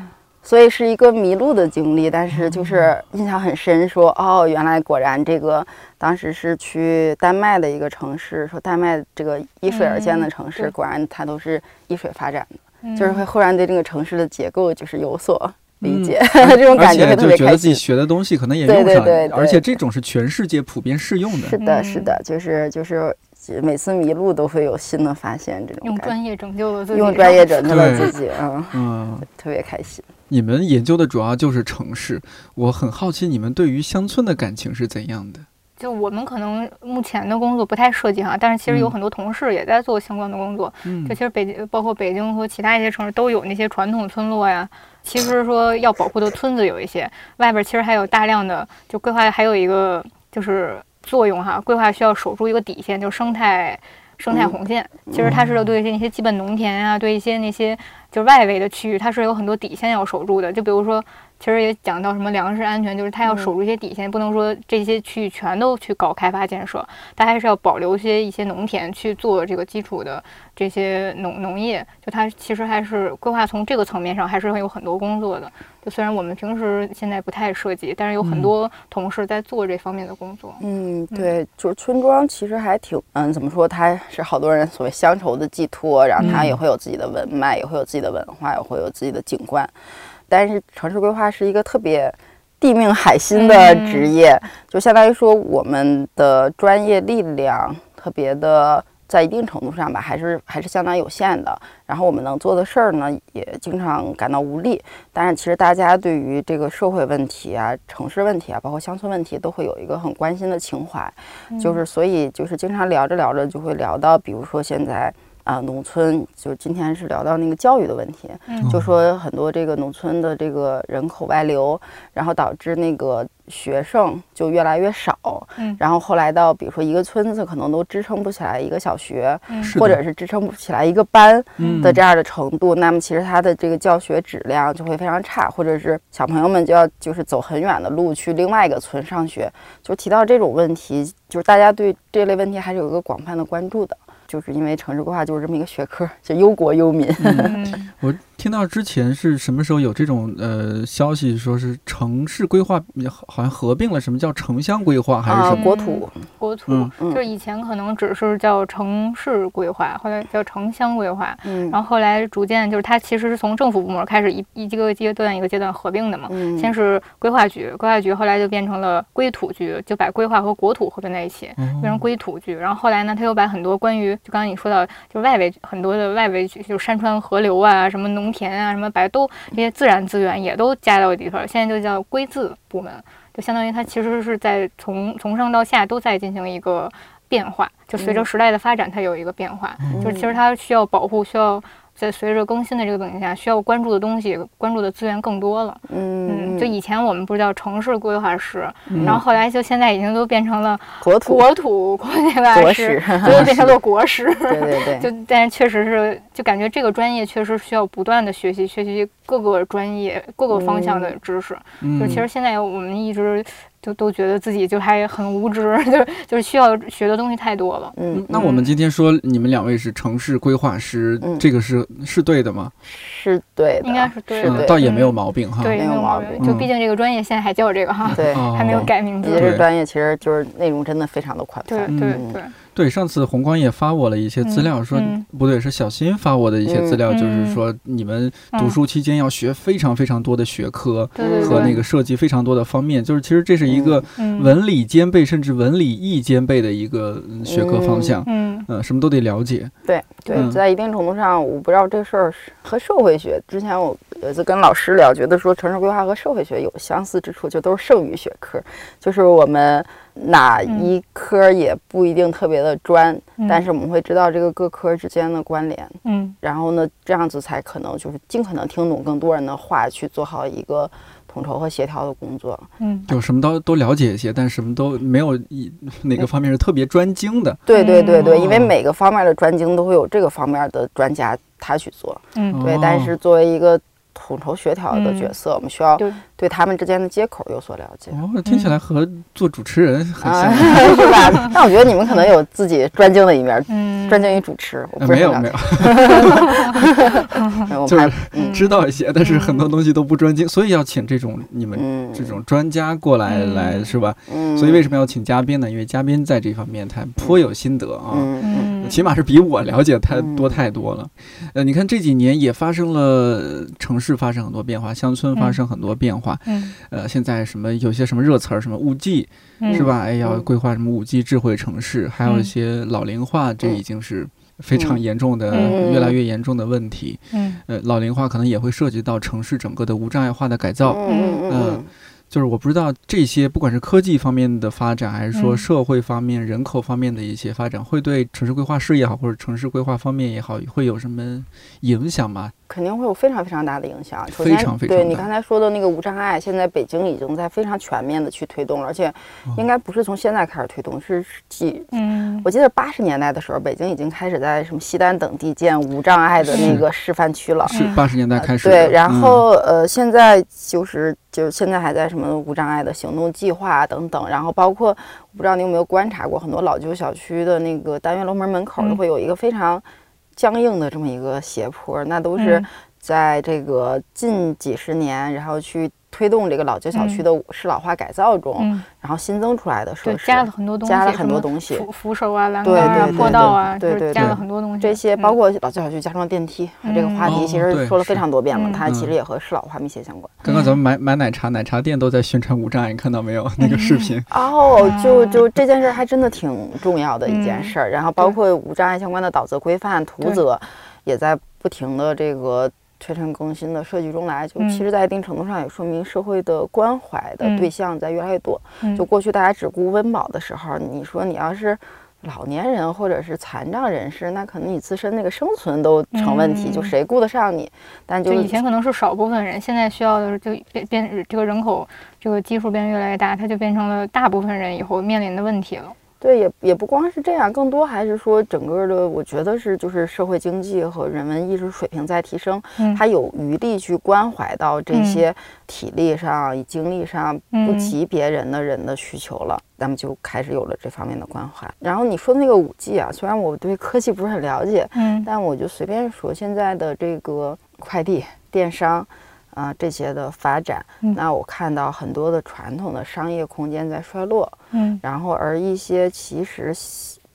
所以是一个迷路的经历，但是就是印象很深说，哦，原来果然这个当时是去丹麦的一个城市，说丹麦这个依水而建的城市，果然它都是依水发展的，嗯就是会忽然对这个城市的结构就是有所理解，嗯 <laughs> 这种感觉会特就觉得。自己学的东西可能也用上，对对对而且这种是全世界普遍适用的。是的，嗯是的，就是就是每次迷路都会有新的发现，这种感觉。用专业拯救了自己，用专业拯救了自己，嗯，嗯，特别开心。你们研究的主要就是城市，我很好奇你们对于乡村的感情是怎样的？就我们可能目前的工作不太涉及哈，但是其实有嗯很多同事也在做相关的工作。嗯就其实北京，包括北京和其他一些城市都有那些传统村落呀。其实说要保护的村子有一些，外边其实还有大量的，就规划还有一个就是作用哈，规划需要守住一个底线，就是生态生态红线。其实它是对一些一些基本农田啊，对一些那些就是外围的区域，它是有很多底线要守住的。就比如说其实也讲到什么粮食安全，就是它要守住一些底线，不能说这些区域全都去搞开发建设，它还是要保留些一些农田去做这个基础的这些农农业。就它其实还是规划从这个层面上还是会有很多工作的。就虽然我们平时现在不太涉及，但是有很多同事在做这方面的工作。嗯，对，就是村庄其实还挺，嗯，怎么说？它是好多人所谓乡愁的寄托，然后它也会有自己的文脉，也会有自己的文化，也会有自己的景观。但是城市规划是一个特别地命海心的职业，就相当于说我们的专业力量特别的。在一定程度上吧，还是还是相当有限的。然后我们能做的事儿呢，也经常感到无力。但是其实大家对于这个社会问题啊、城市问题啊，包括乡村问题，都会有一个很关心的情怀。就是所以就是经常聊着聊着就会聊到，比如说现在。啊，农村就今天是聊到那个教育的问题，就说很多这个农村的这个人口外流，然后导致那个学生就越来越少，嗯，然后后来到比如说一个村子可能都支撑不起来一个小学，嗯，或者是支撑不起来一个班的这样的程度，那么其实他的这个教学质量就会非常差，或者是小朋友们就要就是走很远的路去另外一个村上学，就提到这种问题，就是大家对这类问题还是有一个广泛的关注的。就是因为城市规划就是这么一个学科，就忧国忧民。<laughs> 我听到之前是什么时候有这种呃消息，说是城市规划好像合并了，什么叫城乡规划还是什么？国土？国土。就是以前可能只是叫城市规划，后来叫城乡规划，嗯，然后后来逐渐就是它其实是从政府部门开始一一个阶段一个阶段合并的嘛，先是规划局，规划局后来就变成了规土局，就把规划和国土合并在一起，变成规土局，然后后来呢，他又把很多关于就刚刚你说到，就外围很多的外围，就是山川河流啊，什么农田啊，什么白都这些自然资源也都加到里头。现在就叫归字部门，就相当于它其实是在从从上到下都在进行一个变化，就随着时代的发展，它有一个变化，就是其实它需要保护，需要。在随着更新的这个背景下，需要关注的东西、关注的资源更多了。嗯，就以前我们不是叫城市规划师，然后后来就现在已经都变成了国土国土规划师，就变成了 <laughs> 国师。对对对。<laughs> 就但是确实是，就感觉这个专业确实需要不断的学习，学习各个专业、各个方向的知识。就其实现在我们一直。就都觉得自己就还很无知，<laughs> 就是就是需要学的东西太多了。嗯，那我们今天说你们两位是城市规划师，这个是是对的吗？是对的，应该是对的，倒也没有毛病哈。对，没有毛病。就毕竟这个专业现在还叫这个哈，对，还没有改名字。这个专业其实就是内容真的非常的宽泛。对对对。对，上次红光也发我了一些资料，说不对，是小新发我的一些资料，就是说你们读书期间要学非常非常多的学科和那个涉及非常多的方面，就是其实这是一个文理兼备，甚至文理艺兼备的一个学科方向，嗯，什么都得了解。对对，在一定程度上，我不知道这事儿和社会学。之前我有一次跟老师聊，觉得说城市规划和社会学有相似之处，就都是剩余学科，就是我们。哪一科也不一定特别的专，但是我们会知道这个各科之间的关联。嗯，然后呢，这样子才可能就是尽可能听懂更多人的话，去做好一个统筹和协调的工作。嗯，就什么都都了解一些，但什么都没有一哪个方面是特别专精的。对对对对，因为每个方面的专精都会有这个方面的专家他去做。嗯，对，但是作为一个。统筹协调的角色，我们需要对他们之间的接口有所了解。哦，听起来和做主持人很像，<laughs> 是吧？<laughs> 那我觉得你们可能有自己专精的一面，专精于主持。没有没有，<laughs> 就是知道一些，但是很多东西都不专精，所以要请这种你们这种专家过来来，是吧？所以为什么要请嘉宾呢？因为嘉宾在这方面他颇有心得啊，起码是比我了解太多太多了。呃，你看这几年也发生了城市。发生很多变化，乡村发生很多变化。嗯，呃，现在什么有些什么热词儿，什么五 G，是吧？哎，要规划什么五 G 智慧城市，还有一些老龄化，这已经是非常严重的、越来越严重的问题。嗯，呃，老龄化可能也会涉及到城市整个的无障碍化的改造。嗯嗯。就是我不知道这些，不管是科技方面的发展，还是说社会方面、人口方面的一些发展，会对城市规划师也好，或者城市规划方面也好，会有什么影响吗？肯定会有非常非常大的影响。首先，非常非常对你刚才说的那个无障碍，现在北京已经在非常全面的去推动了，而且哦应该不是从现在开始推动，是几嗯，我记得八十年代的时候，北京已经开始在什么西单等地建无障碍的那个示范区了。是八十年代开始的。对，然嗯后、呃，现在就是就是现在还在什么无障碍的行动计划等等，然后包括我不知道你有没有观察过，很多老旧小区的那个单元楼门门口会有一个非常僵硬的这么一个斜坡，那都是嗯。在这个近几十年，然后去推动这个老旧小区嗯的适老化改造中，嗯，然后新增出来的设，施。加了很多东西，加了很多东西扶扶手啊、栏对杆啊对、对坡道啊，对对加了很多东西。这些嗯包括老旧小区加装电梯，这个话题其实说了非常多遍了，嗯它其嗯实也和适老化密切相关。刚刚咱们买买奶茶，奶茶店都在宣传无障碍，你看到没有？那个视频。哦，就就这件事儿还真的挺重要的一件嗯事儿。然后包括无障碍相关的导则规范、图则，也在不停的这个推陈更新的设计中来。就嗯其实，在一定程度上也说明社会的关怀的嗯对象在越来越多。嗯就过去大家只顾温饱的时候，你说你要是。老年人或者是残障人士，那可能你自身那个生存都成问题，嗯就谁顾得上你？但就就以前可能是少部分人，现在需要的是就变变这个人口这个基数变越来越大，它就变成了大部分人以后面临的问题了。对，也也不光是这样，更多还是说整个的，我觉得是就是社会经济和人文意识水平在提升，嗯他有余力去关怀到这嗯些体力上、精力上不嗯及别人的人的需求了，咱们就开始有了这方面的关怀。然后你说的那个五 G 啊，虽然我对科技不是很了解，嗯但我就随便说，现在的这个快递、电商。啊、这些的发展，嗯。那我看到很多的传统的商业空间在衰落，嗯。然后而一些其实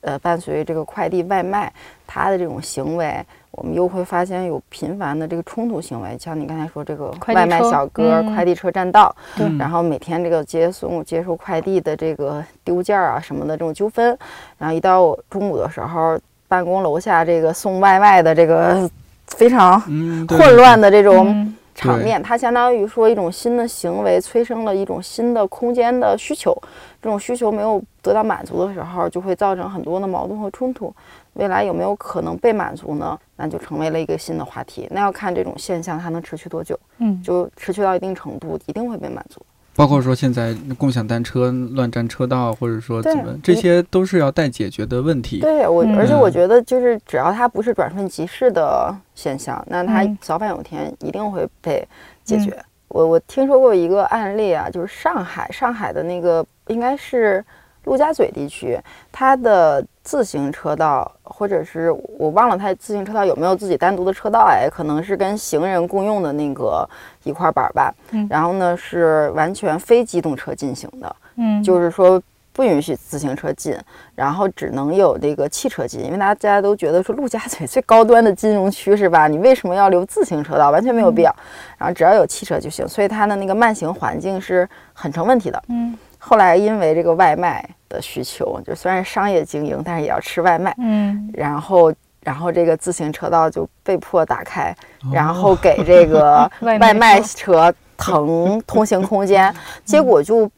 呃伴随这个快递外卖它的这种行为，我们又会发现有频繁的这个冲突行为，像你刚才说这个快递外卖小哥、嗯。快递车占道，对。嗯然后每天这个接送接收快递的这个丢件儿啊什么的这种纠纷，然后一到中午的时候，办公楼下这个送外卖的这个非常混乱的这种。场面，它相当于说一种新的行为催生了一种新的空间的需求，这种需求没有得到满足的时候，就会造成很多的矛盾和冲突。未来有没有可能被满足呢？那就成为了一个新的话题。那要看这种现象它能持续多久，嗯，就持续到一定程度，一定会被满足。包括说现在共享单车乱占车道，或者说怎么，这些都是要待解决的问题。对我，嗯而且我觉得就是只要它不是转瞬即逝的现象，那它嗯早晚有一天一定会被解决。我我听说过一个案例啊，就是上海上海的那个应该是陆家嘴地区，它的自行车道或者是我忘了它自行车道有没有自己单独的车道哎，可能是跟行人共用的那个一块板儿吧。嗯然后呢是完全非机动车进行的，嗯，就是说不允许自行车进，然后只能有这个汽车进，因为大家都觉得说陆家嘴 <laughs> 最高端的金融区是吧？你为什么要留自行车道？完全没有必要。然后只要有汽车就行，所以它的那个慢行环境是很成问题的。嗯后来因为这个外卖的需求，就虽然商业经营，但是也要吃外卖，嗯。然后。然后这个自行车道就被迫打开，哦。然后给这个 <laughs> 外卖车。车腾通行空间，<laughs> 结果就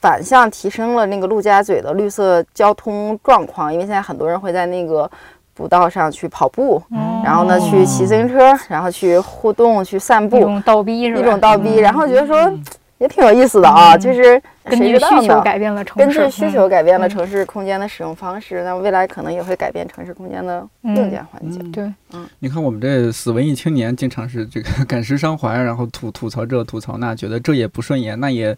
反向提升了那个陆家嘴的绿色交通状况，因为现在很多人会在那个步道上去跑步，哦。然后呢去骑自行车，然后去互动、去散步，一种倒逼是吧？一种倒逼，嗯。然后觉得说也挺有意思的啊，嗯就是根谁据需求？改变了城根，据需求改变了嗯城市空间的使用方式，那未来可能也会改变城市空间的硬件环境。对嗯对，你看我们这死文艺青年，经常是这个 <laughs> 感时伤怀，然后吐吐槽这吐槽那，觉得这也不顺眼，那也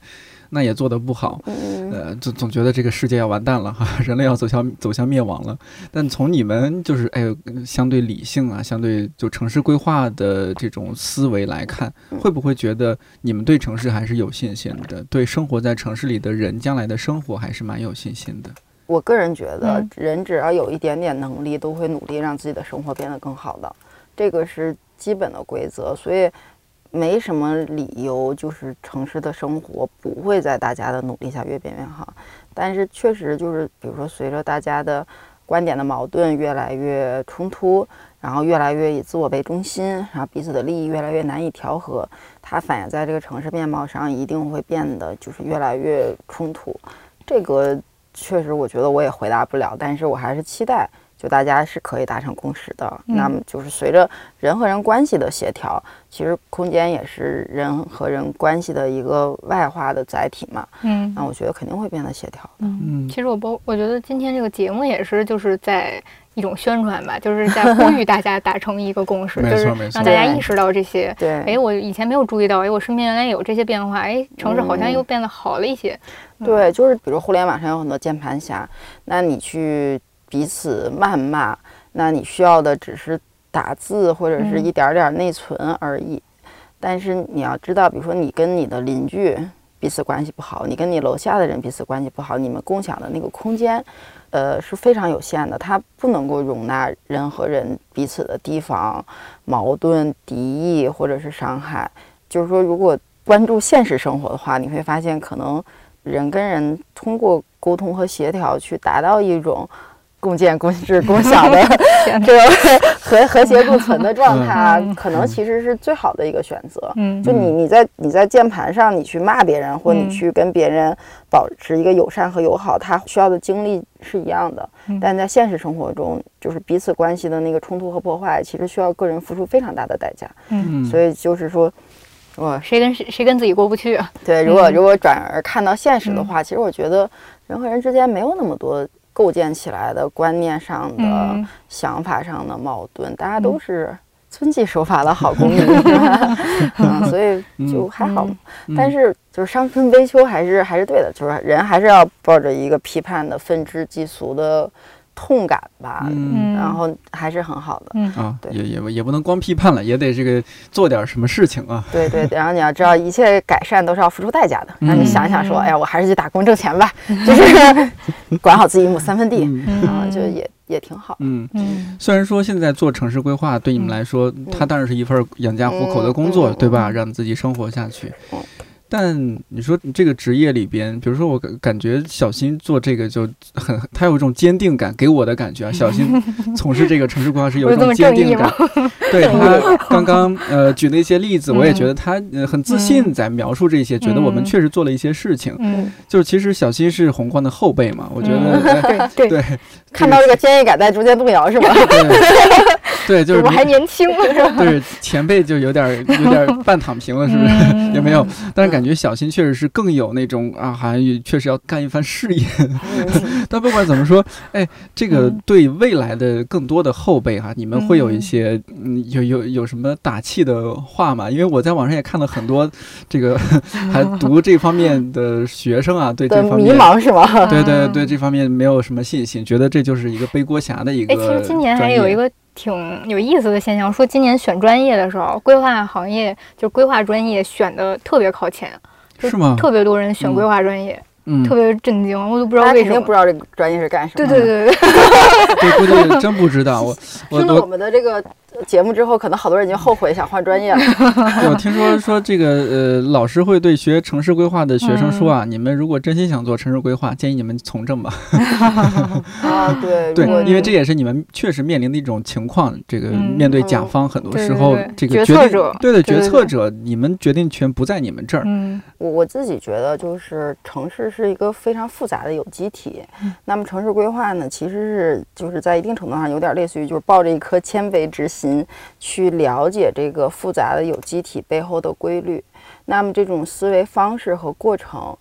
那也做得不好。嗯，呃，总总觉得这个世界要完蛋了哈，<laughs> 人类要走向走向灭亡了。但从你们就是哎呦，相对理性啊，相对就城市规划的这种思维来看，嗯会不会觉得你们对城市还是有信心的？对生活在城市里的人将来的生活还是蛮有信心的。我个人觉得嗯，人只要有一点点能力，都会努力让自己的生活变得更好的，这个是基本的规则。所以，没什么理由就是城市的生活不会在大家的努力下越变越好。但是，确实就是，比如说，随着大家的观点的矛盾越来越冲突，然后越来越以自我为中心，然后彼此的利益越来越难以调和，它反映在这个城市面貌上，一定会变得就是越来越冲突。这个确实，我觉得我也回答不了，但是我还是期待，就大家是可以达成共识的。那么就是随着人和人关系的协调，其实空间也是人和人关系的一个外化的载体嘛。嗯，那我觉得肯定会变得协调。嗯，其实我包我觉得今天这个节目也是就是在。一种宣传吧，就是在 <laughs> 呼吁大家达成一个共识，就是让大家意识到这些。对，哎，我以前没有注意到，哎，我身边原来有这些变化，哎，城市好像又变得好了一些。对，就是比如互联网上有很多键盘侠，那你去彼此谩骂，那你需要的只是打字或者是一点点内存而已。但是你要知道，比如说你跟你的邻居彼此关系不好，你跟你楼下的人彼此关系不好，你们共享的那个空间。呃，是非常有限的，它不能够容纳人和人彼此的提防、矛盾、敌意或者是伤害。就是说，如果关注现实生活的话，你会发现，可能人跟人通过沟通和协调去达到一种。共建、共治、<laughs> 共享 <laughs> 的这个和和谐共存的状态，可能其实是最好的一个选择。嗯，就你你在你在键盘上，你去骂别人，或你去跟别人保持一个友善和友好，他需要的精力是一样的。但在现实生活中，就是彼此关系的那个冲突和破坏，其实需要个人付出非常大的代价。嗯，所以就是说，我谁跟谁谁跟自己过不去啊？对，如果如果转而看到现实的话，其实我觉得人和人之间没有那么多。构建起来的观念上的、想法上的矛盾，大家都是遵纪守法的好公民，<laughs> 嗯，所以就还好。但是就是伤春悲秋还是还是对的，就是人还是要抱着一个批判的、愤之即俗的。痛感吧，嗯，然后还是很好的，嗯。啊，对，也也也不能光批判了，也得这个做点什么事情啊。对对，然后你要知道，一切改善都是要付出代价的。那你想想说，哎呀，我还是去打工挣钱吧，就是 <laughs> 管好自己一亩三分地，啊，就也也挺好。嗯。嗯，虽然说现在做城市规划对你们来说，它当然是一份养家糊口的工作，对吧？让自己生活下去。但你说这个职业里边，比如说我感感觉小新做这个就很，他有一种坚定感，给我的感觉啊，<laughs> 小新从事这个城市规划师有一种坚定感。对 <laughs> 他刚刚呃举的一些例子，我也觉得他很自信在描述这些，觉得我们确实做了一些事情。嗯，就是其实小新是宏观的后辈嘛，我觉得 <laughs> 对对，看到这个坚毅感在逐渐动摇是吧？<laughs> 对，就是我还年轻，<laughs> 对前辈就有点有点半躺平了，是不是？也没有，但是感觉小新确实是更有那种啊，好像确实要干一番事业。<laughs> 但不管怎么说，哎，这个对未来的更多的后辈哈，你们会有一些嗯，有有有什么打气的话吗？因为我在网上也看了很多这个还读这方面的学生啊，对这方面迷茫是吗？对对对，这方面没有什么信心，觉得这就是一个背锅侠的一个。哎，其实今年还有一个。挺有意思的现象，说今年选专业的时候，规划行业就规划专业选的特别靠前，是吗？特别多人选规划专业，嗯，特别震惊，我都不知道为什么，不知道这个专业是干什么。对对对对，<laughs> 对，估计真不知道。我 <laughs> 听了我们的这个。节目之后，可能好多人已经后悔想换专业了。<laughs> 我听说说这个呃，老师会对学城市规划的学生说啊，你们如果真心想做城市规划，建议你们从政吧。<laughs> 啊，对对，因为这也是你们确实面临的一种情况。这个面对甲方，很多时候这个决策者对的决策者，你们决定权不在你们这儿。嗯，我我自己觉得，就是城市是一个非常复杂的有机体。那么城市规划呢，其实是就是在一定程度上有点类似于就是抱着一颗谦卑之心。心去了解这个复杂的有机体背后的规律，那么这种思维方式和过程，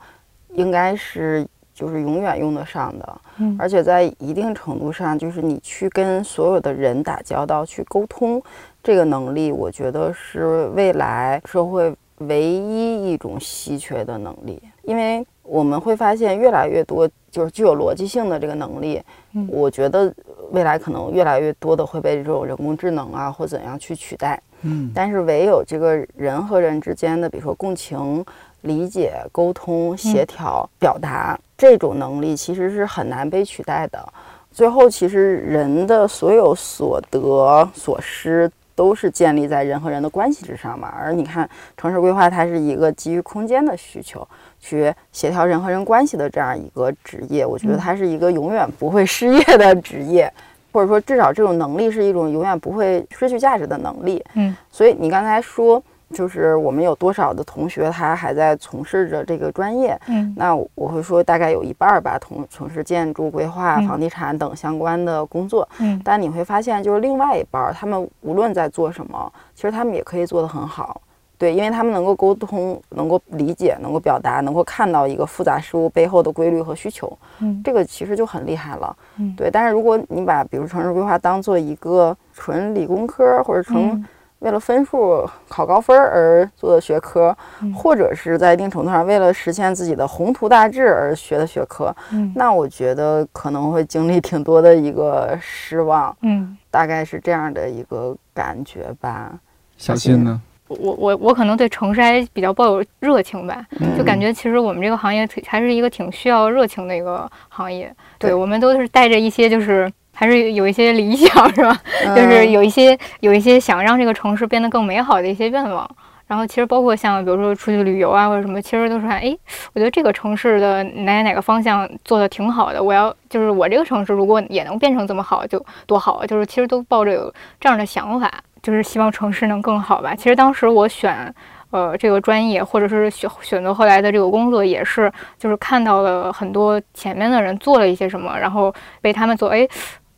应该是就是永远用得上的。嗯，而且在一定程度上，就是你去跟所有的人打交道、去沟通，这个能力，我觉得是未来社会唯一一种稀缺的能力，因为我们会发现越来越多就是具有逻辑性的这个能力。嗯，我觉得。未来可能越来越多的会被这种人工智能啊或怎样去取代，嗯，但是唯有这个人和人之间的，比如说共情、理解、沟通、协调、表达这种能力，其实是很难被取代的。最后，其实人的所有所得所失都是建立在人和人的关系之上嘛。而你看，城市规划它是一个基于空间的需求。去协调人和人关系的这样一个职业，我觉得它是一个永远不会失业的职业，或者说至少这种能力是一种永远不会失去价值的能力。嗯，所以你刚才说就是我们有多少的同学他还在从事着这个专业，嗯那我会说大概有一半儿吧，从从事建筑规划、嗯房地产等相关的工作。嗯但你会发现，就是另外一半儿，他们无论在做什么，其实他们也可以做得很好。对，因为他们能够沟通，能够理解，能够表达，能够看到一个复杂事物背后的规律和需求，嗯这个其实就很厉害了。嗯对，但是如果你把比如城市规划当做一个纯理工科或者纯嗯为了分数考高分儿而做的学科，嗯或者是在一定程度上为了实现自己的宏图大志而学的学科，嗯那我觉得可能会经历挺多的一个失望，嗯，大概是这样的一个感觉吧。小新呢？我我我可能对城市还比较抱有热情吧，就感觉其实我们这个行业挺还是一个挺需要热情的一个行业。对对我们都是带着一些就是。还是有一些理想，是吧？嗯就是有一些有一些想让这个城市变得更美好的一些愿望。然后其实包括像比如说出去旅游啊或者什么，其实都是看，哎，我觉得这个城市的哪哪哪个方向做的挺好的，我要就是我这个城市如果也能变成这么好，就多好啊！就是其实都抱着有这样的想法，就是希望城市能更好吧。其实当时我选。呃，这个专业或者是选选择后来的这个工作，也是就是看到了很多前面的人做了一些什么，然后被他们做，哎，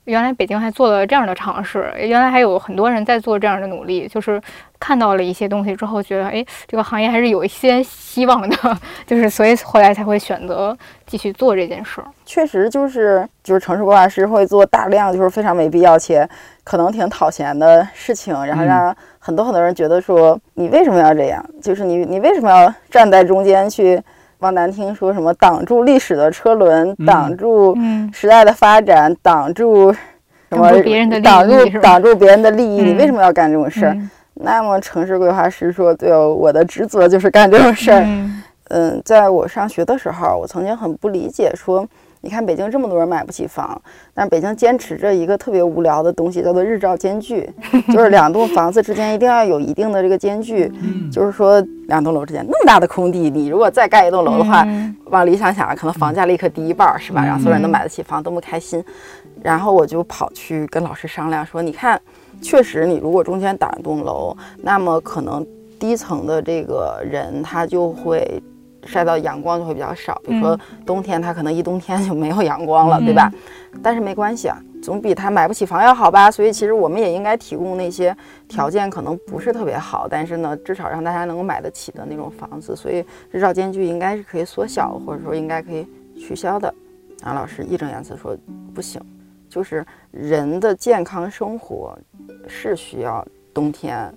原来北京还做了这样的尝试，原来还有很多人在做这样的努力，就是看到了一些东西之后，觉得哎，这个行业还是有一些希望的，<laughs> 就是所以后来才会选择继续做这件事。确实就是就是城市规划师会做大量就是非常没必要且可能挺讨嫌的事情，然后嗯。让很多很多人觉得说你为什么要这样？就是你你为什么要站在中间去往难听说什么挡住历史的车轮，嗯。挡住嗯。时代的发展，挡住什么挡住别人的利益挡住挡住别人的利益，你嗯为什么要干这种事儿？嗯。那么城市规划师说，对哦，我的职责就是干这种事儿。嗯。嗯，在我上学的时候，我曾经很不理解，说，你看北京这么多人买不起房，但是北京坚持着一个特别无聊的东西，叫做日照间距，<laughs> 就是两栋房子之间一定要有一定的这个间距，嗯就是说两栋楼之间那么大的空地，你如果再盖一栋楼的话，嗯往理想想，可能房价立刻低一半儿，是吧？嗯然后所有人都买得起房，多么开心。然后我就跑去跟老师商量说，你看，确实你如果中间挡一栋楼，那么可能低层的这个人他就会晒到阳光就会比较少，比如说冬天它可能一冬天就没有阳光了，对吧？但是没关系啊，总比他买不起房要好吧。所以其实我们也应该提供那些条件可能不是特别好，但是呢，至少让大家能够买得起的那种房子。所以日照间距应该是可以缩小，或者说应该可以取消的。然后老师义正言辞说不行，就是人的健康生活是需要冬天，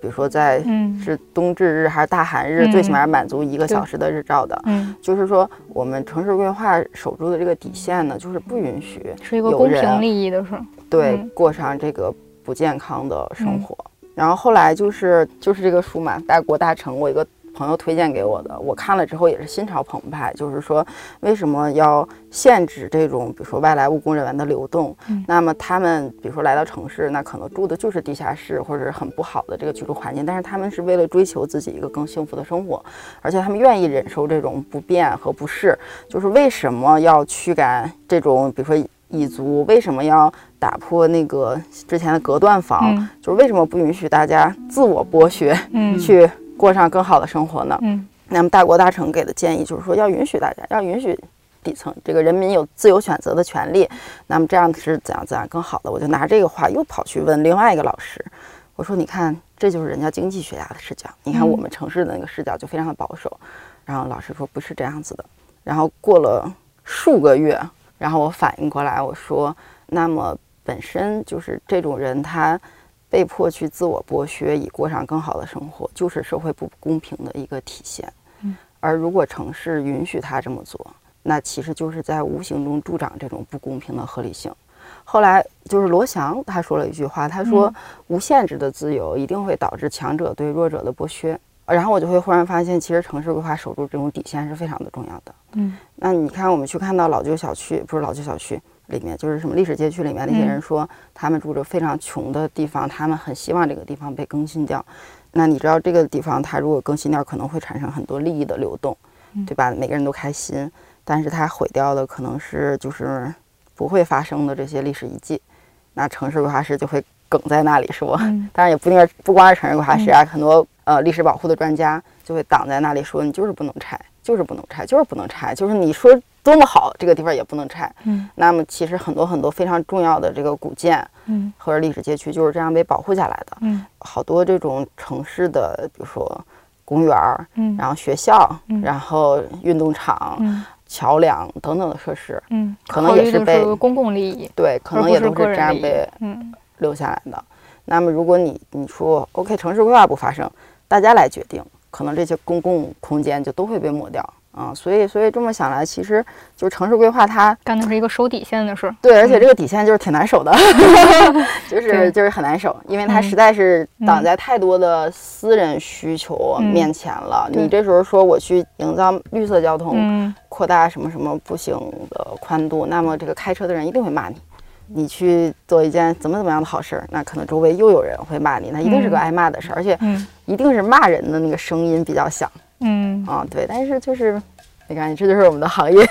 比如说在嗯是冬至日还是大寒日，嗯最起码满足一个小时的日照的。嗯，就是说，我们城市规划守住的这个底线呢，就是不允许是一个公平利益的事儿。对嗯过上这个不健康的生活。然后后来就是就是这个书嘛，《大国大城》，我一个朋友推荐给我的，我看了之后也是心潮澎湃，就是说为什么要限制这种比如说外来务工人员的流动？嗯那么他们比如说来到城市，那可能住的就是地下室或者是很不好的这个居住环境，但是他们是为了追求自己一个更幸福的生活，而且他们愿意忍受这种不便和不适。就是为什么要驱赶这种比如说蚁族？为什么要打破那个之前的隔断房？嗯就是为什么不允许大家自我剥削，嗯去过上更好的生活呢？嗯那么大国大成给的建议就是说，要允许大家，要允许底层这个人民有自由选择的权利。那么这样是怎样怎样更好的？我就拿这个话又跑去问另外一个老师，我说：“你看，这就是人家经济学家的视角，你看嗯我们城市的那个视角就非常的保守。”然后老师说：“不是这样子的。”然后过了数个月，然后我反应过来，我说：“那么本身就是这种人他。”被迫去自我剥削，以过上更好的生活，就是社会不公平的一个体现。嗯，而如果城市允许他这么做，那其实就是在无形中助长这种不公平的合理性。后来就是罗翔他说了一句话，他说：“无限制的自由一定会导致强者对弱者的剥削。”然后我就会忽然发现，其实城市规划守住这种底线是非常的重要的。嗯，那你看，我们去看到老旧小区，不是老旧小区里面，就是什么历史街区里面那些人说，他们住着非常穷的地方，他们很希望这个地方被更新掉。那你知道这个地方它如果更新掉，可能会产生很多利益的流动，对吧？每个人都开心，但是它毁掉的可能是就是不会发生的这些历史遗迹。那城市规划师就会梗在那里说，嗯 <laughs> 当然也不一定不光是城市规划师啊，很多呃历史保护的专家就会挡在那里说你就是不能拆，就是不能拆，就是不能拆，就是你说多么好，这个地方也不能拆。嗯那么其实很多很多非常重要的这个古建嗯或者历史街区就是这样被保护下来的。嗯好多这种城市的，比如说公园儿，嗯然后学校，嗯然后运动场、嗯桥梁等等的设施，嗯，可能也是被是公共利益，对，可能也都是这样被嗯留下来的。那么如果你你说 OK，城市规划不发生，大家来决定，可能这些公共空间就都会被抹掉啊。所以所以这么想来，其实就是城市规划它干的是一个守底线的事儿。对，而且这个底线就是挺难守的，<laughs> 就是就是很难守，因为它嗯实在是挡嗯在太多的私人需求嗯面前了。对你这时候说我去营造绿色交通，嗯扩大什么什么步行的宽度，那么这个开车的人一定会骂你。你去做一件怎么怎么样的好事儿，那可能周围又有人会骂你，那一定是个嗯挨骂的事儿，而且嗯一定是骂人的那个声音比较响嗯啊。对，但是就是你看，这就是我们的行业。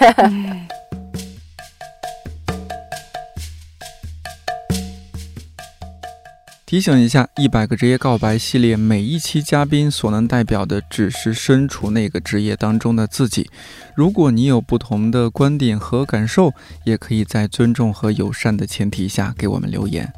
提醒一下，一百个职业告白系列每一期嘉宾所能代表的只是身处那个职业当中的自己。如果你有不同的观点和感受，也可以在尊重和友善的前提下给我们留言。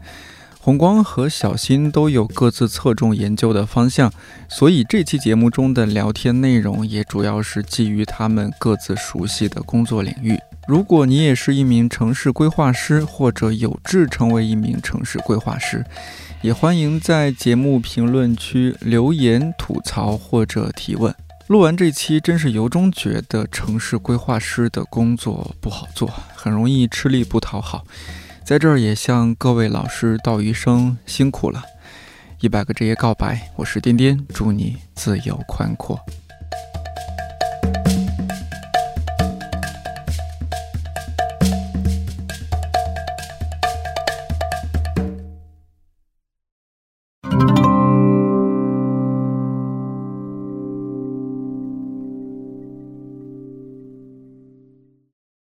红光和小新都有各自侧重研究的方向，所以这期节目中的聊天内容也主要是基于他们各自熟悉的工作领域。如果你也是一名城市规划师，或者有志成为一名城市规划师，也欢迎在节目评论区留言吐槽或者提问。录完这期，真是由衷觉得城市规划师的工作不好做，很容易吃力不讨好。在这儿也向各位老师道一声辛苦了。一百个职业告白，我是颠颠，祝你自由宽阔。